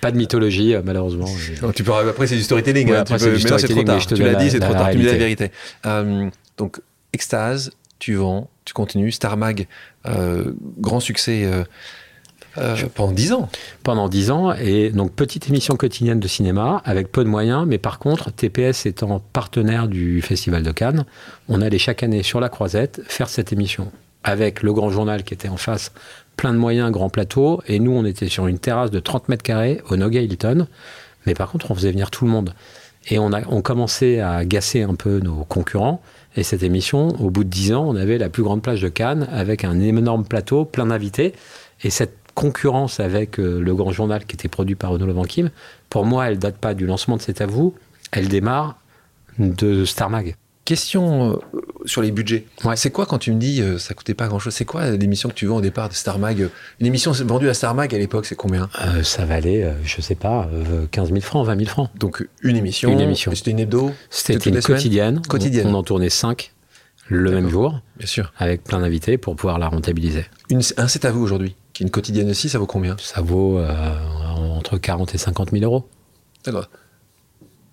Pas de mythologie, euh, malheureusement. Tu peux, après, c'est du storytelling. Ouais, hein, après, tu peux- mais c'est trop tard. Tu l'as dit, c'est trop tard. Tu me dis la vérité. Euh, donc, extase, tu vends, tu continues. Star Mag, euh, grand succès euh, euh, pendant 10 ans. pendant 10 ans. Et donc, petite émission quotidienne de cinéma avec peu de moyens. Mais par contre, TPS étant partenaire du Festival de Cannes, on allait chaque année sur la croisette faire cette émission avec le grand journal qui était en face, plein de moyens, grand plateau. Et nous, on était sur une terrasse de 30 mètres carrés au Noga Hilton. Mais par contre, on faisait venir tout le monde. Et on, a, on commençait à gasser un peu nos concurrents. Et cette émission, au bout de 10 ans, on avait la plus grande plage de Cannes avec un énorme plateau, plein d'invités. Et cette concurrence avec euh, le grand journal qui était produit par Renaud Levanquim, pour moi, elle date pas du lancement de C'est à vous, elle démarre de Star Mag. Question euh, sur les budgets. Ouais. C'est quoi quand tu me dis euh, ça coûtait pas grand chose C'est quoi l'émission que tu vends au départ de Star Mag Une émission vendue à Star Mag à l'époque, c'est combien? Euh, ça valait, euh, je sais pas, euh, 15 000 francs, 20 000 francs. Donc une émission. Une émission. C'était une hebdo? C'était une quotidienne. Quotidienne. On, on en tournait 5 le même jour, Bien sûr. avec plein d'invités pour pouvoir la rentabiliser. Une, un c'est à vous aujourd'hui, qui est une quotidienne aussi, ça vaut combien? Ça vaut euh, entre 40 et 50 000 euros. D'accord.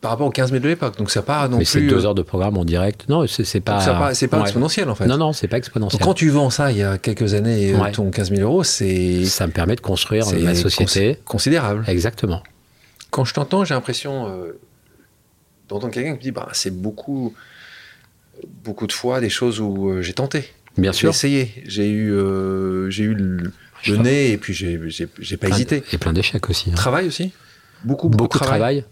Par rapport aux 15 000 de l'époque, donc ça part non Mais c'est plus. deux euh, heures de programme en direct. Non, c'est c'est pas. c'est pas Ouais. exponentiel en fait. Non, non, c'est pas Donc exponentiel. quand tu vends ça il y a quelques années, euh, Ouais. ton 15 000 euros, c'est Ça me permet de construire c'est ma société. cons- considérable. Exactement. Quand je t'entends, j'ai l'impression euh, d'entendre quelqu'un qui me dit bah, c'est beaucoup, beaucoup de fois des choses où euh, j'ai tenté. Bien J'ai sûr. essayé. J'ai eu, euh, j'ai eu le, nez et puis j'ai, j'ai, j'ai pas Plein hésité. Et plein d'échecs aussi. hein. Travail aussi? Beaucoup, beaucoup, Beaucoup de travail.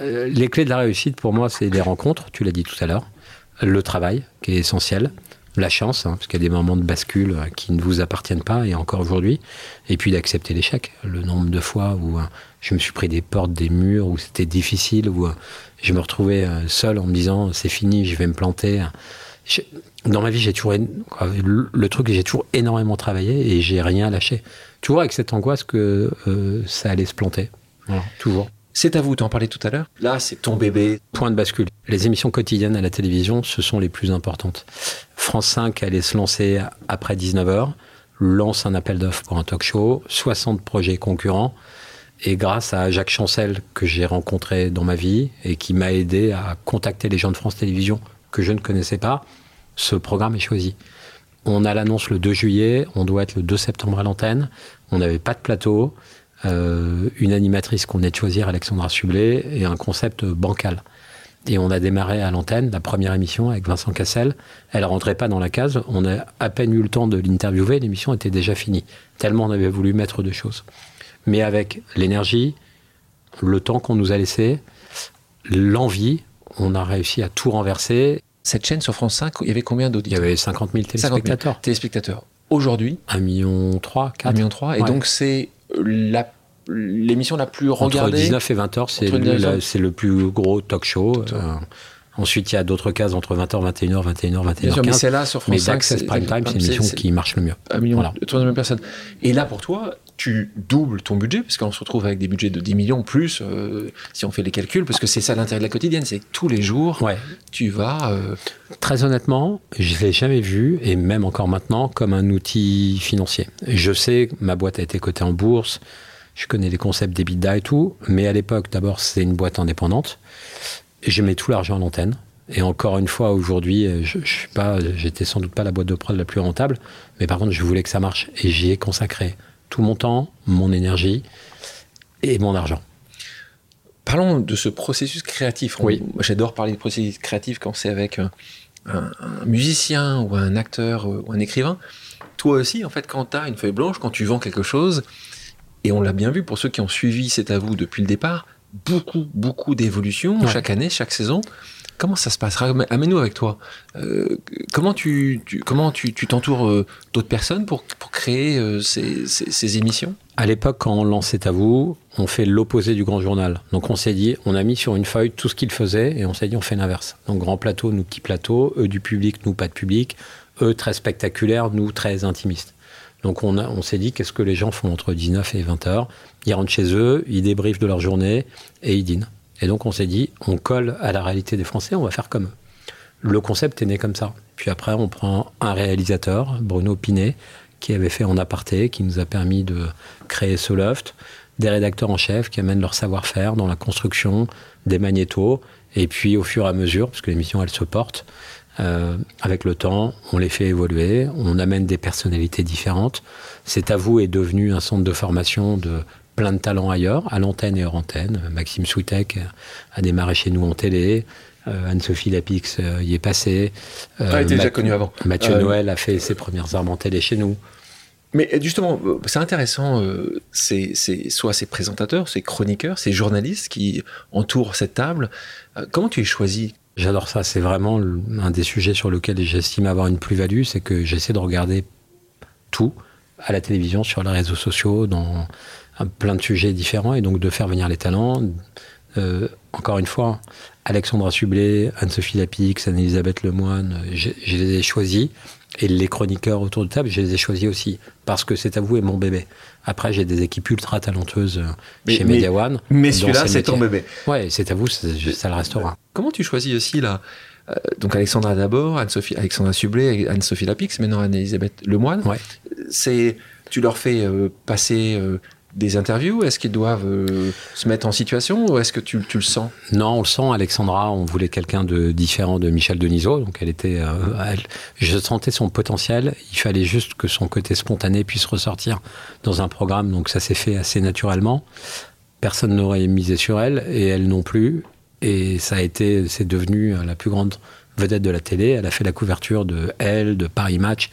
Euh, les clés de la réussite, pour moi, c'est les rencontres, tu l'as dit tout à l'heure. Le travail, qui est essentiel. La chance, hein, parce qu'il y a des moments de bascule euh, qui ne vous appartiennent pas, et encore aujourd'hui. Et puis d'accepter l'échec. Le nombre de fois où euh, je me suis pris des portes, des murs, où c'était difficile, où je me retrouvais seul en me disant c'est fini, je vais me planter. Dans ma vie, j'ai toujours. Le, truc, j'ai toujours énormément travaillé et j'ai rien lâché. Toujours avec cette angoisse que ça allait se planter. Toujours. C'est à vous, tu en parlais tout à l'heure. Là, c'est ton bébé. Point de bascule. Les émissions quotidiennes à la télévision, ce sont les plus importantes. France 5 allait se lancer après 19h, lance un appel d'offres pour un talk show, 60 projets concurrents. Et grâce à Jacques Chancel, que j'ai rencontré dans ma vie et qui m'a aidé à contacter les gens de France Télévisions que je ne connaissais pas, ce programme est choisi. On a l'annonce le 2 juillet, on doit être le 2 septembre à l'antenne. On n'avait pas de plateau, euh, une animatrice qu'on est de choisir, Alexandra Sublet, et un concept bancal. Et on a démarré à l'antenne la première émission avec Vincent Cassel. Elle rentrait pas dans la case. On a à peine eu le temps de l'interviewer. L'émission était déjà finie. Tellement on avait voulu mettre de choses. Mais avec l'énergie, le temps qu'on nous a laissé, l'envie, on a réussi à tout renverser. Cette chaîne sur France 5, il y avait combien Il y d'auditeurs avait 50 000 50 000 téléspectateurs. téléspectateurs. Aujourd'hui, 1 million 3, 1,3 4. million. Et Ouais. donc, c'est l'émission la plus Entre regardée. 19 et 20 heures, c'est Entre le, 19 et 20. la- c'est le plus gros talk show. Euh, Ensuite, il y a d'autres cases entre 20h, 21h, 21h, 21h15. mais c'est là sur France mais 5. Access Prime Time, c'est l'émission qui marche le mieux. Un million, voilà. 300 000 personnes. Et là, pour toi, tu doubles ton budget, parce qu'on se retrouve avec des budgets de 10 millions plus, euh, si on fait les calculs, parce que c'est ça l'intérêt de la quotidienne, c'est que tous les jours, ouais. tu vas... Euh... Très honnêtement, je ne l'ai jamais vu, et même encore maintenant, comme un outil financier. Je sais que ma boîte a été cotée en bourse, je connais les concepts d'EBITDA et tout, mais à l'époque, d'abord, c'est une boîte indépendante. Je mets tout l'argent à l'antenne. Et encore une fois, aujourd'hui, je, je suis pas, j'étais sans doute pas la boîte de prod la plus rentable, mais par contre, je voulais que ça marche et j'y ai consacré tout mon temps, mon énergie et mon argent. Parlons de ce processus créatif. Oui. J'adore parler de processus créatif quand c'est avec un, un, un, musicien ou un acteur ou un écrivain. Toi aussi, en fait, quand tu as une feuille blanche, quand tu vends quelque chose, et on l'a bien vu pour ceux qui ont suivi C'est à vous depuis le départ, beaucoup, beaucoup d'évolutions ouais. chaque année, chaque saison. Comment ça se passera Amène-nous avec toi. Euh, comment tu, comment tu t'entoures euh, d'autres personnes pour, pour créer euh, ces, ces, émissions? À l'époque, quand on C'est à vous, on fait l'opposé du grand journal. Donc on s'est dit, on a mis sur une feuille tout ce qu'il faisait et on s'est dit, on fait l'inverse. Donc grand plateau, nous petit plateau, eux du public, nous pas de public, eux très spectaculaires, nous très intimistes. Donc on, a, on s'est dit qu'est-ce que les gens font entre 19 et 20 heures? Ils rentrent chez eux, ils débriefent de leur journée et ils dînent. Et donc on s'est dit, on colle à la réalité des Français, on va faire comme eux. Le concept est né comme ça. Puis après, on prend un réalisateur, Bruno Pinet, qui avait fait en aparté, qui nous a permis de créer ce loft, des rédacteurs en chef qui amènent leur savoir-faire dans la construction, des magnétos, et puis au fur et à mesure, parce que l'émission elle se porte, euh, avec le temps, on les fait évoluer, on amène des personnalités différentes. C'est à est devenu un centre de formation de plein de talents ailleurs, à l'antenne et hors antenne. Maxime Souitek a démarré chez nous en télé. Euh, Anne-Sophie Lapix euh, y est passée. Euh, ah, elle était déjà connue avant. Mathieu Noël a fait ses premières armes en télé chez nous. Mais justement, c'est intéressant, euh, c'est soit ces présentateurs, ces chroniqueurs, ces journalistes qui entourent cette table. Euh, comment tu es choisi? J'adore ça, c'est vraiment un des sujets sur lesquels j'estime avoir une plus-value, c'est que j'essaie de regarder tout à la télévision, sur les réseaux sociaux, dans plein de sujets différents, et donc de faire venir les talents. Euh, encore une fois, Alexandra Sublet, Anne-Sophie Lapix, Anne-Elisabeth Lemoine, je, je, les ai choisis. Et les chroniqueurs autour de table, je les ai choisis aussi. Parce que c'est à vous et mon bébé. Après, j'ai des équipes ultra talentueuses mais, chez mais, Media One. Mais celui-là, c'est ton bébé. Ouais, c'est à vous, ça le restera. Comment tu choisis aussi là euh, donc Alexandra d'abord, Anne-Sophie, Alexandra Sublet, Anne-Sophie Lapix, maintenant Anne-Elisabeth Lemoine. Ouais. C'est, tu leur fais euh, passer euh, des interviews? Est-ce qu'ils doivent euh, se mettre en situation ou est-ce que tu, le sens? Non, on le sent. Alexandra, on voulait quelqu'un de différent de Michel Denisot. Donc elle était, euh, je sentais son potentiel. Il fallait juste que son côté spontané puisse ressortir dans un programme. Donc ça s'est fait assez naturellement. Personne n'aurait misé sur elle et elle non plus. Et ça a été, c'est devenu la plus grande vedette de la télé. Elle a fait la couverture de Elle, de Paris Match.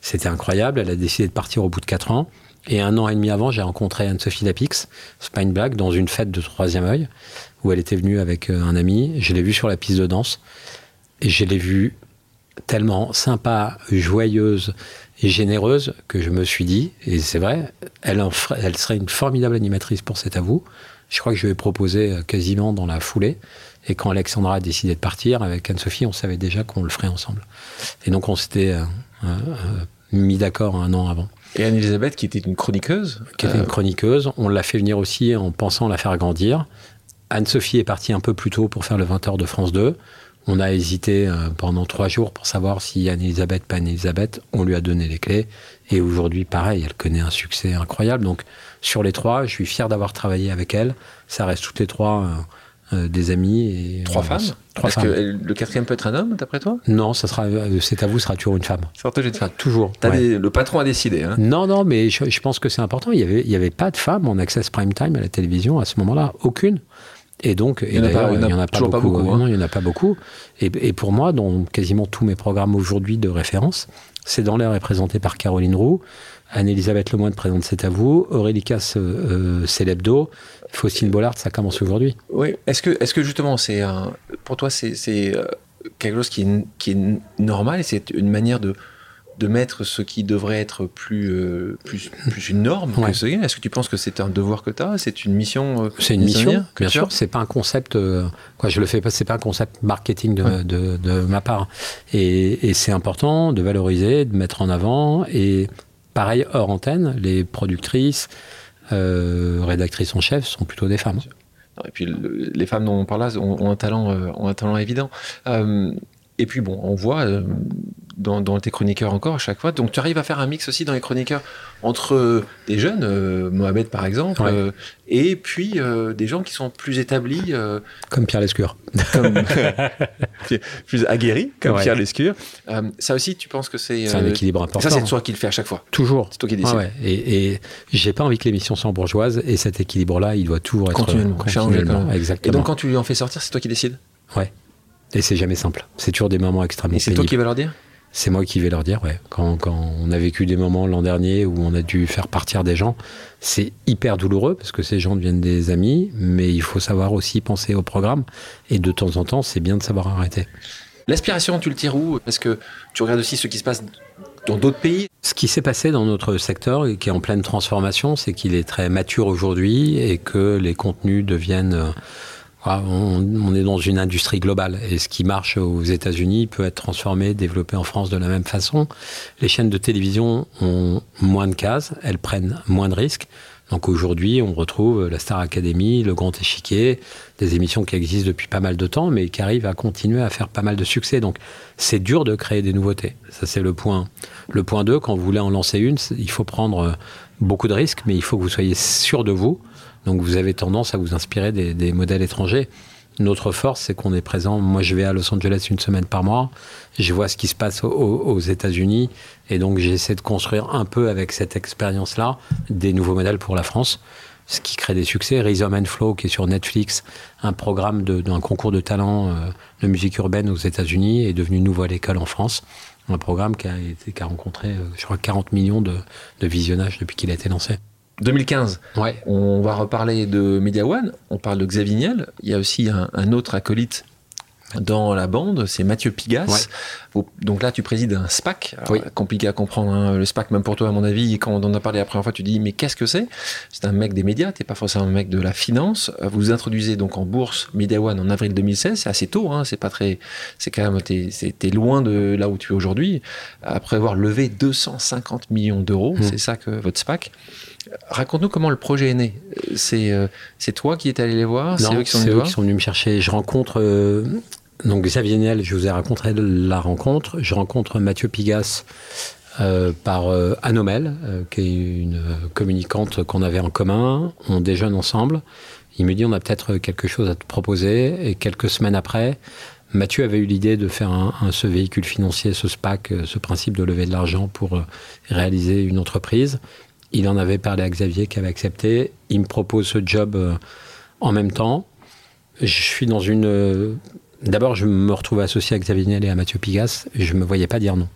C'était incroyable. Elle a décidé de partir au bout de quatre ans. Et un an et demi avant, j'ai rencontré Anne-Sophie Lapix, c'est pas dans une fête de troisième œil, où elle était venue avec un ami. Je l'ai vue sur la piste de danse. Et je l'ai vue tellement sympa, joyeuse et généreuse que je me suis dit, et c'est vrai, elle, elle serait une formidable animatrice pour cet à vous. Je crois que je lui ai proposé quasiment dans la foulée. Et quand Alexandra a décidé de partir avec Anne-Sophie, on savait déjà qu'on le ferait ensemble. Et donc on s'était euh, euh, mis d'accord un an avant. Et Anne-Elisabeth, qui était une chroniqueuse Qui était une chroniqueuse. On l'a fait venir aussi en pensant la faire grandir. Anne-Sophie est partie un peu plus tôt pour faire le 20h de France 2. On a hésité pendant trois jours pour savoir si Anne-Elisabeth, pas Anne-Elisabeth. On lui a donné les clés. Et aujourd'hui, pareil, elle connaît un succès incroyable. Donc, sur les trois, je suis fier d'avoir travaillé avec elle. Ça reste toutes les trois euh, des amis. Et trois femmes Trois Est-ce femmes. que le quatrième peut être un homme, d'après toi? Non, ça sera, c'est à vous, sera toujours une femme. C'est toujours une femme. Toujours. Ouais. Des, le patron a décidé. Hein non, non, mais je, je pense que c'est important. Il n'y avait, il y avait pas de femmes en access prime time à la télévision à ce moment-là. Aucune. Et donc, il n'y en, en, a pas beaucoup. Pas beaucoup hein. Non, il n'y en a pas beaucoup. Et, et, pour moi, dans quasiment tous mes programmes aujourd'hui de référence, c'est dans l'air est présenté par Caroline Roux. Anne-Elisabeth Lemoine présente C'est à vous. Aurélie Casse, euh, c'est l'hebdo. Faustine Bollard, ça commence aujourd'hui. Oui. Est-ce que, est que justement, c'est pour toi, c'est quelque chose qui est, qui est normal et c'est une manière de, de mettre ce qui devrait être plus, euh, plus, plus, une norme Est-ce que tu penses que c'est un devoir que tu as C'est une mission euh, C'est une mission, bien sûr. C'est pas un concept. Euh, quoi, je le fais pas. C'est pas un concept marketing de, de, de ma part. Et, et c'est important de valoriser, de mettre en avant. Et pareil hors antenne, les productrices, rédactrices en chef sont plutôt des femmes. Et puis les femmes dont on parle là ont, un talent, ont un talent évident. Et puis bon, on voit dans, tes chroniqueurs encore à chaque fois. Donc tu arrives à faire un mix aussi dans les chroniqueurs entre des jeunes, euh, Mohamed par exemple, euh, et puis euh, des gens qui sont plus établis. comme Pierre Lescure. plus aguerris, comme Pierre Lescure. ça aussi, tu penses que c'est. C'est un équilibre important. Ça, c'est toi qui le fais à chaque fois. Toujours. C'est toi qui décides. et, et j'ai pas envie que l'émission soit bourgeoise, et cet équilibre-là, il doit toujours être. Continuellement. continuellement. Exactement. Et donc quand tu lui en fais sortir, c'est toi qui décides Ouais. Et c'est jamais simple. C'est toujours des moments extrêmement. Et c'est toi qui vas leur dire? C'est moi qui vais leur dire, ouais. Quand, on a vécu des moments l'an dernier où on a dû faire partir des gens, c'est hyper douloureux parce que ces gens deviennent des amis, mais il faut savoir aussi penser au programme. Et de temps en temps, c'est bien de savoir arrêter. L'aspiration, tu le tires où? Parce que tu regardes aussi ce qui se passe dans d'autres pays. Ce qui s'est passé dans notre secteur et qui est en pleine transformation, c'est qu'il est très mature aujourd'hui et que les contenus deviennent euh, ah, on, est dans une industrie globale et ce qui marche aux États-Unis peut être transformé, développé en France de la même façon. Les chaînes de télévision ont moins de cases, elles prennent moins de risques. Donc aujourd'hui, on retrouve la Star Academy, le Grand Échiquier, des émissions qui existent depuis pas mal de temps, mais qui arrivent à continuer à faire pas mal de succès. Donc c'est dur de créer des nouveautés. Ça c'est le point. Le point 2, quand vous voulez en lancer une, il faut prendre beaucoup de risques, mais il faut que vous soyez sûr de vous donc vous avez tendance à vous inspirer des, modèles étrangers. Notre force, c'est qu'on est présent. Moi, je vais à Los Angeles une semaine par mois. Je vois ce qui se passe aux, États-Unis. Et donc, j'essaie de construire un peu avec cette expérience-là des nouveaux modèles pour la France. Ce qui crée des succès. Rhythm and Flow, qui est sur Netflix, un programme d'un concours de talent euh, de musique urbaine aux États-Unis, est devenu nouveau à l'école en France. Un programme qui a, été, qui a rencontré, euh, je crois, 40 millions de, de visionnages depuis qu'il a été lancé. 2015. Ouais. On va reparler de Media One. On parle de Xavier Niel. Il y a aussi un, autre acolyte dans la bande, c'est Mathieu Pigas. Donc là, tu présides un SPAC. Compliqué à comprendre, hein. le SPAC, même pour toi, à mon avis, quand on en a parlé la première fois, tu dis, mais qu'est-ce que c'est? C'est un mec des médias, t'es pas forcément un mec de la finance. Vous vous introduisez donc en bourse Media One en avril 2016, c'est assez tôt, hein. c'est pas très. C'est quand même. T'es loin de là où tu es aujourd'hui. Après avoir levé 250 millions d'euros, mmh. c'est ça que votre SPAC. Raconte-nous comment le projet est né. C'est euh, c'est toi qui es allé les voir C'est eux, qui sont, venus me chercher. Je rencontre euh, donc Xavier Niel, je vous ai raconté la rencontre. Je rencontre Mathieu Pigas euh, par Anomel, qui est une communicante qu'on avait en commun. On déjeune ensemble. Il me dit on a peut-être quelque chose à te proposer. Et quelques semaines après, Mathieu avait eu l'idée de faire un, ce véhicule financier, ce SPAC, ce principe de lever de l'argent pour réaliser une entreprise. Il en avait parlé à Xavier qui avait accepté. Il me propose ce job euh, en même temps. Je suis dans une. Euh, d'abord, je me retrouve associé à Xavier Niel et à Mathieu Pigas. Je ne me voyais pas dire non.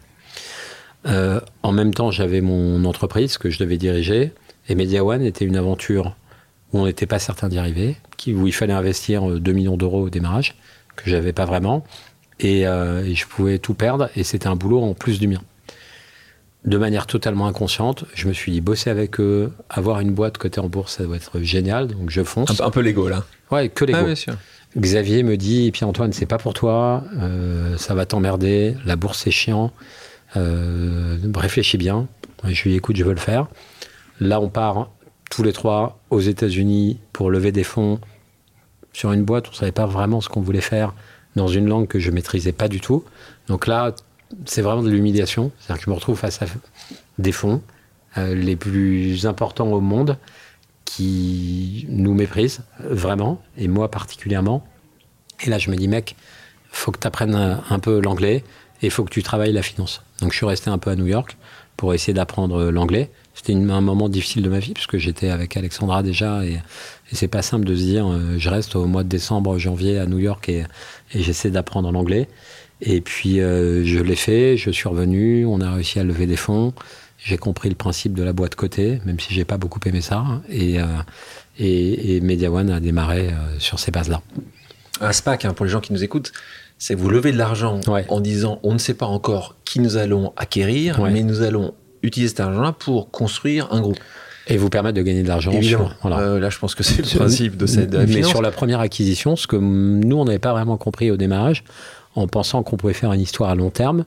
Euh, en même temps, j'avais mon entreprise que je devais diriger. Et Media One était une aventure où on n'était pas certain d'y arriver, où il fallait investir 2 millions d'euros au démarrage, que j'avais pas vraiment. Et, et, je pouvais tout perdre. Et c'était un boulot en plus du mien de manière totalement inconsciente, je me suis dit bosser avec eux, avoir une boîte côté en bourse, ça doit être génial. Donc je fonce. Un, peu l'ego là. Ouais, que l'ego. Ah, Xavier me dit, et puis Antoine, c'est pas pour toi, euh, ça va t'emmerder, la bourse c'est chiant, euh, réfléchis bien. Je lui dis, écoute, je veux le faire. Là, on part tous les trois aux États-Unis pour lever des fonds sur une boîte. On savait pas vraiment ce qu'on voulait faire dans une langue que je maîtrisais pas du tout. Donc là, c'est vraiment de l'humiliation. C'est-à-dire que je me retrouve face à des fonds euh, les plus importants au monde qui nous méprisent vraiment, et moi particulièrement. Et là, je me dis, mec, faut que tu apprennes un, peu l'anglais et faut que tu travailles la finance. Donc, je suis resté un peu à New York pour essayer d'apprendre l'anglais. C'était un moment difficile de ma vie puisque j'étais avec Alexandra déjà et, et c'est pas simple de se dire, euh, je reste au mois de décembre, janvier à New York et j'essaie d'apprendre l'anglais. Et puis euh, je l'ai fait, je suis revenu, on a réussi à lever des fonds. J'ai compris le principe de la boîte côté, même si j'ai pas beaucoup aimé ça. Et, euh, et, et, Media One a démarré euh, sur ces bases-là. Un SPAC, hein, pour les gens qui nous écoutent, c'est vous levez de l'argent Ouais. en disant on ne sait pas encore qui nous allons acquérir, Ouais. mais nous allons utiliser cet argent-là pour construire un groupe. Et vous permettre de gagner de l'argent. Évidemment. voilà. Euh, là, je pense que c'est le principe de cette Mais finance. sur la première acquisition, ce que nous, on n'avait pas vraiment compris au démarrage, en pensant qu'on pouvait faire une histoire à long terme,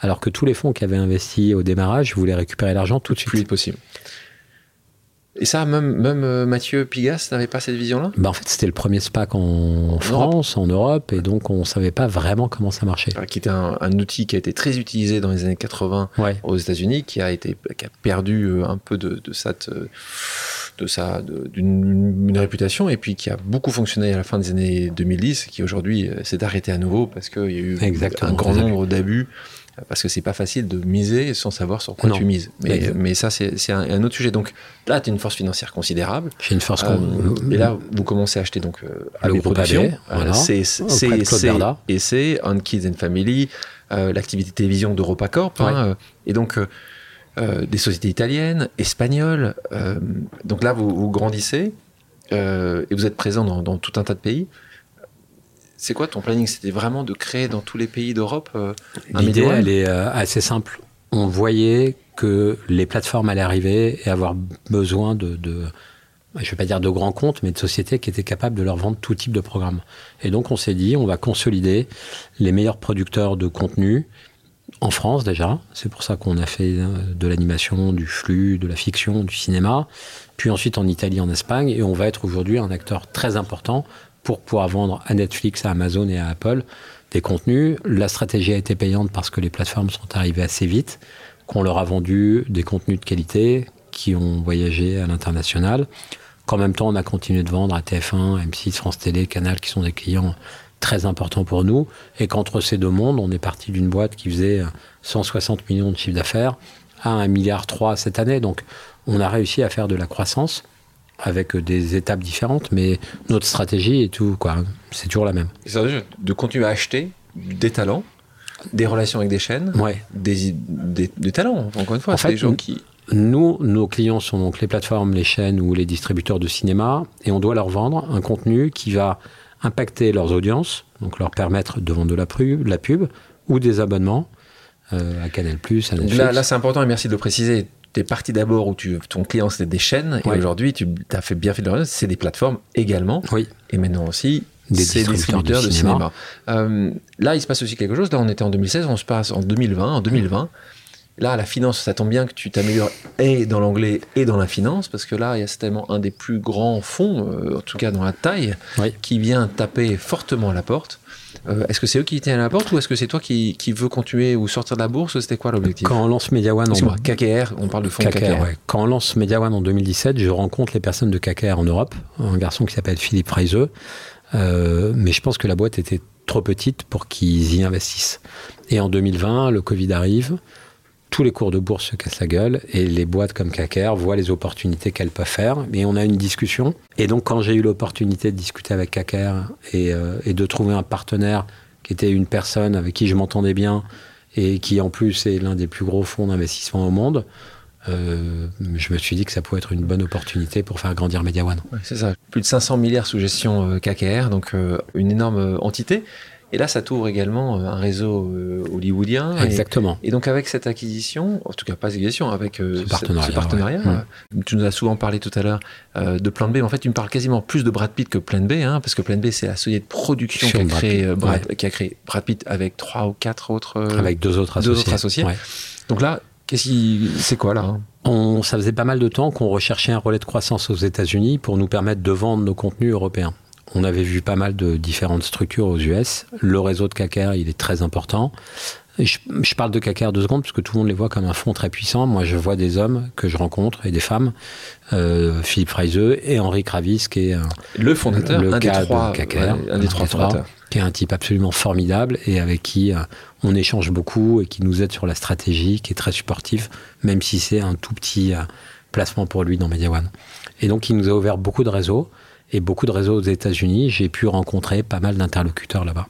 alors que tous les fonds qui avaient investi au démarrage voulaient récupérer l'argent tout de plus suite. vite possible. Et ça, même, même euh, Mathieu Pigas n'avait pas cette vision-là? Bah, en fait, c'était le premier SPAC en France, en Europe, et donc on savait pas vraiment comment ça marchait. Euh, Qui était un, un outil qui a été très utilisé dans les années 80 Ouais. aux États-Unis, qui a été, qui a perdu euh, un peu de, de sa, de sa, d'une une réputation, et puis qui a beaucoup fonctionné à la fin des années 2010, qui aujourd'hui euh, s'est arrêté à nouveau parce qu'il y a eu Exactement, un grand nombre d'abus. Parce que c'est pas facile de miser sans savoir sur quoi Non. tu mises. Mais, mais ça, c'est un, un autre sujet. Donc là, tu as une force financière considérable. J'ai une force. Euh, qu'on- et là, vous commencez à acheter donc euh, Le AB groupe voilà, euh, c'est et c'est On Kids and Family, euh, l'activité télévision d'EuropaCorp, hein, Ouais. et donc euh, des sociétés italiennes, espagnoles. euh, donc là, vous, vous grandissez euh, et vous êtes présent dans, dans tout un tas de pays. C'est quoi ton planning? C'était vraiment de créer dans tous les pays d'Europe euh, L'idée, elle est euh, assez simple. On voyait que les plateformes allaient arriver et avoir besoin de, de je vais pas dire de grands comptes, mais de sociétés qui étaient capables de leur vendre tout type de programme. Et donc, on s'est dit, on va consolider les meilleurs producteurs de contenu en France déjà. C'est pour ça qu'on a fait euh, de l'animation, du flux, de la fiction, du cinéma. Puis ensuite en Italie, en Espagne. Et on va être aujourd'hui un acteur très important pour pouvoir vendre à Netflix, à Amazon et à Apple des contenus. La stratégie a été payante parce que les plateformes sont arrivées assez vite, qu'on leur a vendu des contenus de qualité qui ont voyagé à l'international. Qu'en même temps, on a continué de vendre à TF1, M6, France Télé, Canal, qui sont des clients très importants pour nous. Et qu'entre ces deux mondes, on est parti d'une boîte qui faisait euh, 160 millions de chiffre d'affaires à 1,3 milliard cette année. Donc, on a réussi à faire de la croissance avec des étapes différentes, mais notre stratégie est tout, quoi. C'est toujours la même. De continuer à acheter des talents, des relations avec des chaînes, Ouais. des, des, des talents, encore une fois. En c'est fait, des gens qui. Nous, nos clients sont donc les plateformes, les chaînes ou les distributeurs de cinéma, et on doit leur vendre un contenu qui va impacter leurs audiences, donc leur permettre de vendre de la pub, de la pub ou des abonnements euh, à Canal+, à Netflix. là, là c'est important et merci de le préciser. Tu es parti d'abord où tu, ton client c'était des chaînes et aujourd'hui tu as fait bien fait de le c'est des plateformes également oui, et maintenant aussi Des distributeurs de cinéma. Euh, là, il se passe aussi quelque chose. Là, on était en 2016, on se passe en 2020. En 2020, là, la finance, ça tombe bien que tu t'améliores et dans l'anglais et dans la finance parce que là, il y a certainement un des plus grands fonds, euh, en tout cas dans la taille, oui. qui vient taper fortement à la porte. Euh, est-ce que c'est eux qui tiennent à la porte ou est-ce que c'est toi qui, qui veux continuer ou sortir de la bourse C'était quoi l'objectif? Quand on lance MediaOne Excuse-moi, KKR, on parle de fonds KKR, KKR. ouais. Quand on lance MediaOne en 2017, je rencontre les personnes de KKR en Europe, un garçon qui s'appelle Philippe Freiseux, euh, mais je pense que la boîte était trop petite pour qu'ils y investissent. Et en 2020, le Covid arrive, tous les cours de bourse se cassent la gueule et les boîtes comme KKR voient les opportunités qu'elles peuvent faire. Mais on a une discussion. Et donc, quand j'ai eu l'opportunité de discuter avec et, euh, et de trouver un partenaire qui était une personne avec qui je m'entendais bien et qui en plus est l'un des plus gros fonds d'investissement au monde, euh, je me suis dit que ça pouvait être une bonne opportunité pour faire grandir MediaOne. Ouais, c'est ça. Plus de 500 milliards sous gestion euh, KKR, donc euh, une énorme entité. Et là, ça t'ouvre également euh, un réseau euh, hollywoodien. Exactement. Et donc avec cette acquisition, en tout cas pas acquisition, avec euh, Ce partenariat, ce partenariat, ouais. tu nous as souvent parlé tout à l'heure euh, de Plan B. En fait, tu me parles quasiment plus de Brad Pitt que Plan B, hein, parce que Plan B c'est la société de production qui a, créé, Brad, qui a créé Brad Pitt avec trois ou quatre autres. Avec deux autres deux associés. autres associés. Ouais. Donc là, qu'est-ce qui, c'est quoi là hein? On, ça faisait pas mal de temps qu'on recherchait un relais de croissance aux États-Unis pour nous permettre de vendre nos contenus européens. On avait vu pas mal de différentes structures aux US. Le réseau de KKR, il est très important. Je, je parle de KKR deux secondes parce que tout le monde les voit comme un fonds très puissant. Moi, je vois des hommes que je rencontre et des femmes, euh, Philippe Freiseux et Henri Kravis, qui est un, Le fondateur, le un des cas de trois, KKR, ouais, un des trois fondateurs. qui est un type absolument formidable et avec qui euh, on échange beaucoup et qui nous aide sur la stratégie, qui est très supportif, même si c'est un tout petit euh, placement pour lui dans MediaOne. Et donc, il nous a ouvert beaucoup de réseaux et beaucoup de réseaux aux États-Unis. J'ai pu rencontrer pas mal d'interlocuteurs là-bas.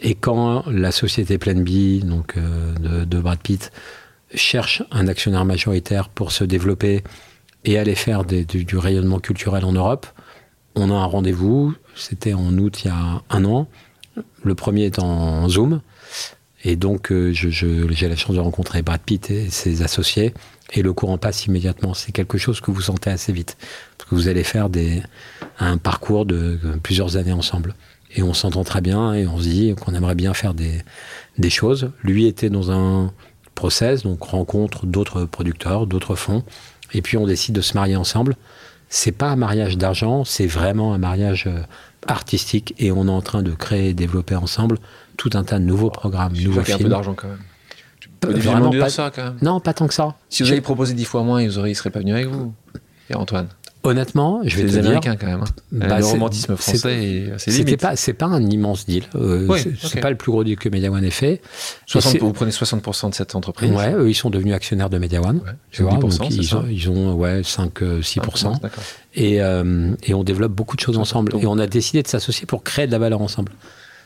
Et quand la société Plan B, donc euh, de, Brad Pitt, cherche un actionnaire majoritaire pour se développer et aller faire du, rayonnement culturel en Europe, on a un rendez-vous. C'était en août il y a un an. Le premier est en Zoom. Et donc, euh, j'ai la chance de rencontrer Brad Pitt et ses associés. Et le courant passe immédiatement. C'est quelque chose que vous sentez assez vite. Que vous allez faire des, un parcours de plusieurs années ensemble. Et on s'entend très bien et on se dit qu'on aimerait bien faire des, des choses. Lui était dans un process, donc rencontre d'autres producteurs, d'autres fonds. Et puis on décide de se marier ensemble. C'est pas un mariage d'argent, c'est vraiment un mariage euh, artistique. Et on est en train de créer et développer ensemble tout un tas de nouveaux programmes, Je nouveaux a un peu films. d'argent quand même. Euh, vraiment pas- ça quand même. Non, pas tant que ça. Si vous aviez proposé 10 fois moins, ils ils seraient pas venus avec vous. Et Antoine, Honnêtement, je c'est vais les te dire, Américains quand même. hein. Bah, le c'est- romantisme c'est- français est assez C'était limite. pas, c'est pas un immense deal. Euh, Oui, c'est c'est pas le plus gros deal que Media One ait fait. 60 Et c'est- vous prenez 60% de cette entreprise. Ouais, eux, ils sont devenus actionnaires de Media One. Ouais, Tu vois, 10%, donc c'est ils, ont, ils ont ouais, 5-6%. Ah, et, euh, et on développe beaucoup de choses ensemble. Donc- Et on a décidé de s'associer pour créer de la valeur ensemble.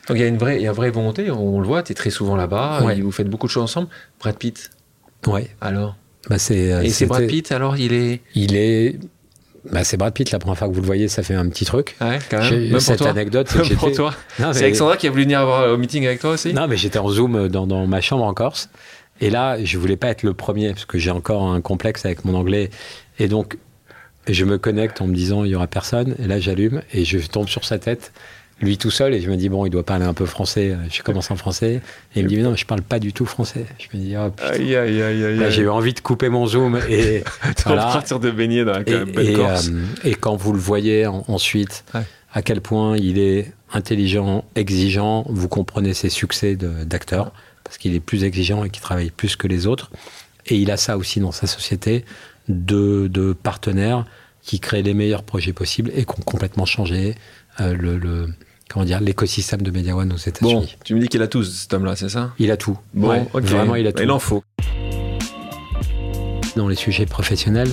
Donc il y a une vraie, il y a une vraie volonté, on le voit, tu es très souvent là-bas, Ouais. vous faites beaucoup de choses ensemble. Brad Pitt, Ouais. alors? Bah, c'est, euh, Et c'est Brad Pitt, alors il est? Il est. Bah, c'est Brad Pitt, la première fois que vous le voyez, ça fait un petit truc. Ouais, quand même. Pour cette toi. anecdote, c'est pour toi. Non, C'est mais- Alexandra qui a voulu venir avoir au meeting avec toi aussi? Non, mais j'étais en Zoom dans, dans ma chambre en Corse. Et là, je voulais pas être le premier, parce que j'ai encore un complexe avec mon anglais. Et donc, je me connecte en me disant, il y aura personne. Et là, j'allume et je tombe sur sa tête, lui tout seul. Et je me dis, bon, il doit parler un peu français. Je commence en français. Et il me dit, mais non, je parle pas du tout français. Je me dis, oh, putain. Aïe, aïe, aïe, aïe. Là, j'ai eu envie de couper mon Zoom. Et, voilà. partir de baigner dans la et, belle et, Corse. euh, et quand vous le voyez en- ensuite, Ouais. à quel point il est intelligent, exigeant, vous comprenez ses succès d'acteur, parce qu'il est plus exigeant et qu'il travaille plus que les autres. Et il a ça aussi dans sa société, de, de partenaires qui créent les meilleurs projets possibles et qui ont complètement changé euh, le, le- comment dire, l'écosystème de Media One aux Bon, États-Unis. tu me dis qu'il a tous, cet homme-là, c'est ça? Il a tout. Bon, Ouais. Vraiment, il a tout. Il en faut. dans les sujets professionnels.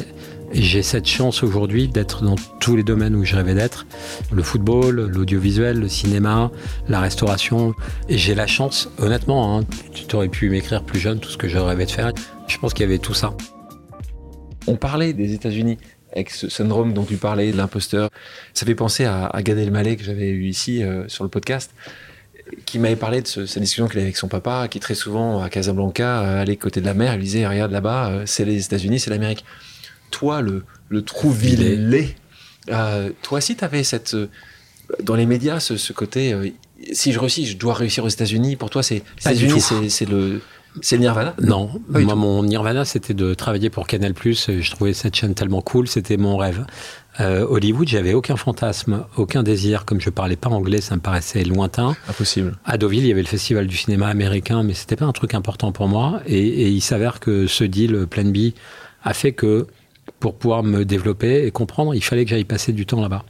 J'ai cette chance aujourd'hui d'être dans tous les domaines où je rêvais d'être. Le football, l'audiovisuel, le cinéma, la restauration. Et j'ai la chance, honnêtement, hein, tu t'aurais pu m'écrire plus jeune tout ce que je rêvais de faire. Je pense qu'il y avait tout ça. On parlait des États-Unis avec ce syndrome dont tu parlais, de l'imposteur. Ça fait penser à, à Gad Elmaleh que j'avais eu ici euh, sur le podcast, qui m'avait parlé de ce- cette discussion qu'il avait avec son papa, qui très souvent à Casablanca allait côté de la mer, il disait regarde là-bas, euh, c'est les États-Unis, c'est l'Amérique. Toi, le le Trouville, euh, toi aussi, tu avais cette euh, dans les médias ce, ce côté. euh, si je réussis, je dois réussir aux États-Unis. Pour toi, c'est du États-Unis, c'est le c'est le Nirvana. Non, Pas du moi, tout. mon nirvana, c'était de travailler pour Canal+. Je trouvais cette chaîne tellement cool, c'était mon rêve. Euh, Hollywood, j'avais aucun fantasme, aucun désir. Comme je parlais pas anglais, ça me paraissait lointain. Impossible. À Deauville, il y avait le festival du cinéma américain, mais c'était pas un truc important pour moi. Et, et il s'avère que ce deal Plan B a fait que pour pouvoir me développer et comprendre, il fallait que j'aille passer du temps là-bas.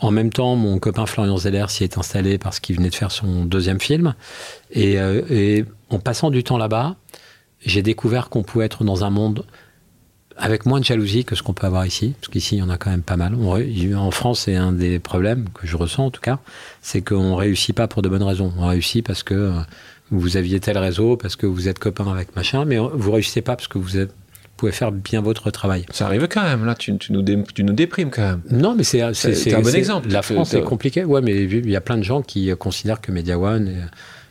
En même temps, mon copain Florian Zeller s'y est installé parce qu'il venait de faire son deuxième film. Et, euh, et en passant du temps là-bas, j'ai découvert qu'on pouvait être dans un monde avec moins de jalousie que ce qu'on peut avoir ici, parce qu'ici, il y en a quand même pas mal. On en France, c'est un des problèmes que je ressens en tout cas, c'est qu'on réussit pas pour de bonnes raisons. On réussit parce que euh, vous aviez tel réseau, parce que vous êtes copain avec machin, mais vous réussissez pas parce que vous êtes- pouvez faire bien votre travail. Ça arrive quand même, là, tu, tu nous, dé- tu nous déprimes quand même. Non, mais c'est un bon exemple. La France c'est- est compliquée, ouais, mais il y a plein de gens qui considèrent que Media One est,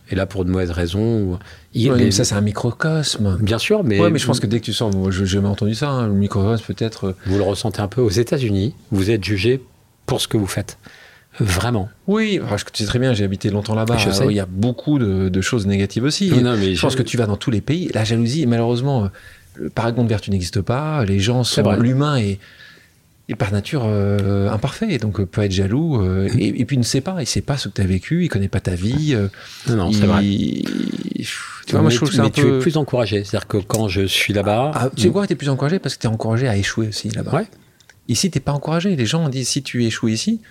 est là pour de mauvaises raisons. il- Ouais, les- mais ça, c'est un microcosme. bien sûr, mais, ouais, mais je pense que dès que tu sors, n'ai jamais entendu ça, hein, le microcosme peut-être. euh, vous le ressentez un peu aux États-Unis. Vous êtes jugé pour ce que vous faites, vraiment. Oui, parce que tu sais très bien, j'ai habité longtemps là-bas. Je sais. Alors, Il y a beaucoup de, de choses négatives aussi. Non, mais je pense que tu vas dans tous les pays. La jalousie, malheureusement, euh, le paragon de vertu n'existe pas. Les gens sont. L'humain est, est par nature euh, imparfait, donc euh, peut être jaloux. euh, Mm. et, et puis il ne sait pas, il sait pas ce que tu as vécu, il connaît pas ta vie. euh, Non, non, c'est vrai. Tu vois, moi je trouve que tu- c'est un tu peu. es plus encouragé. C'est-à-dire que quand je suis là-bas, Ah, tu sais quoi, t'es plus encouragé parce que t'es encouragé à échouer aussi là-bas. Ouais. Ici, t'es pas encouragé. Les gens disent si tu échoues ici,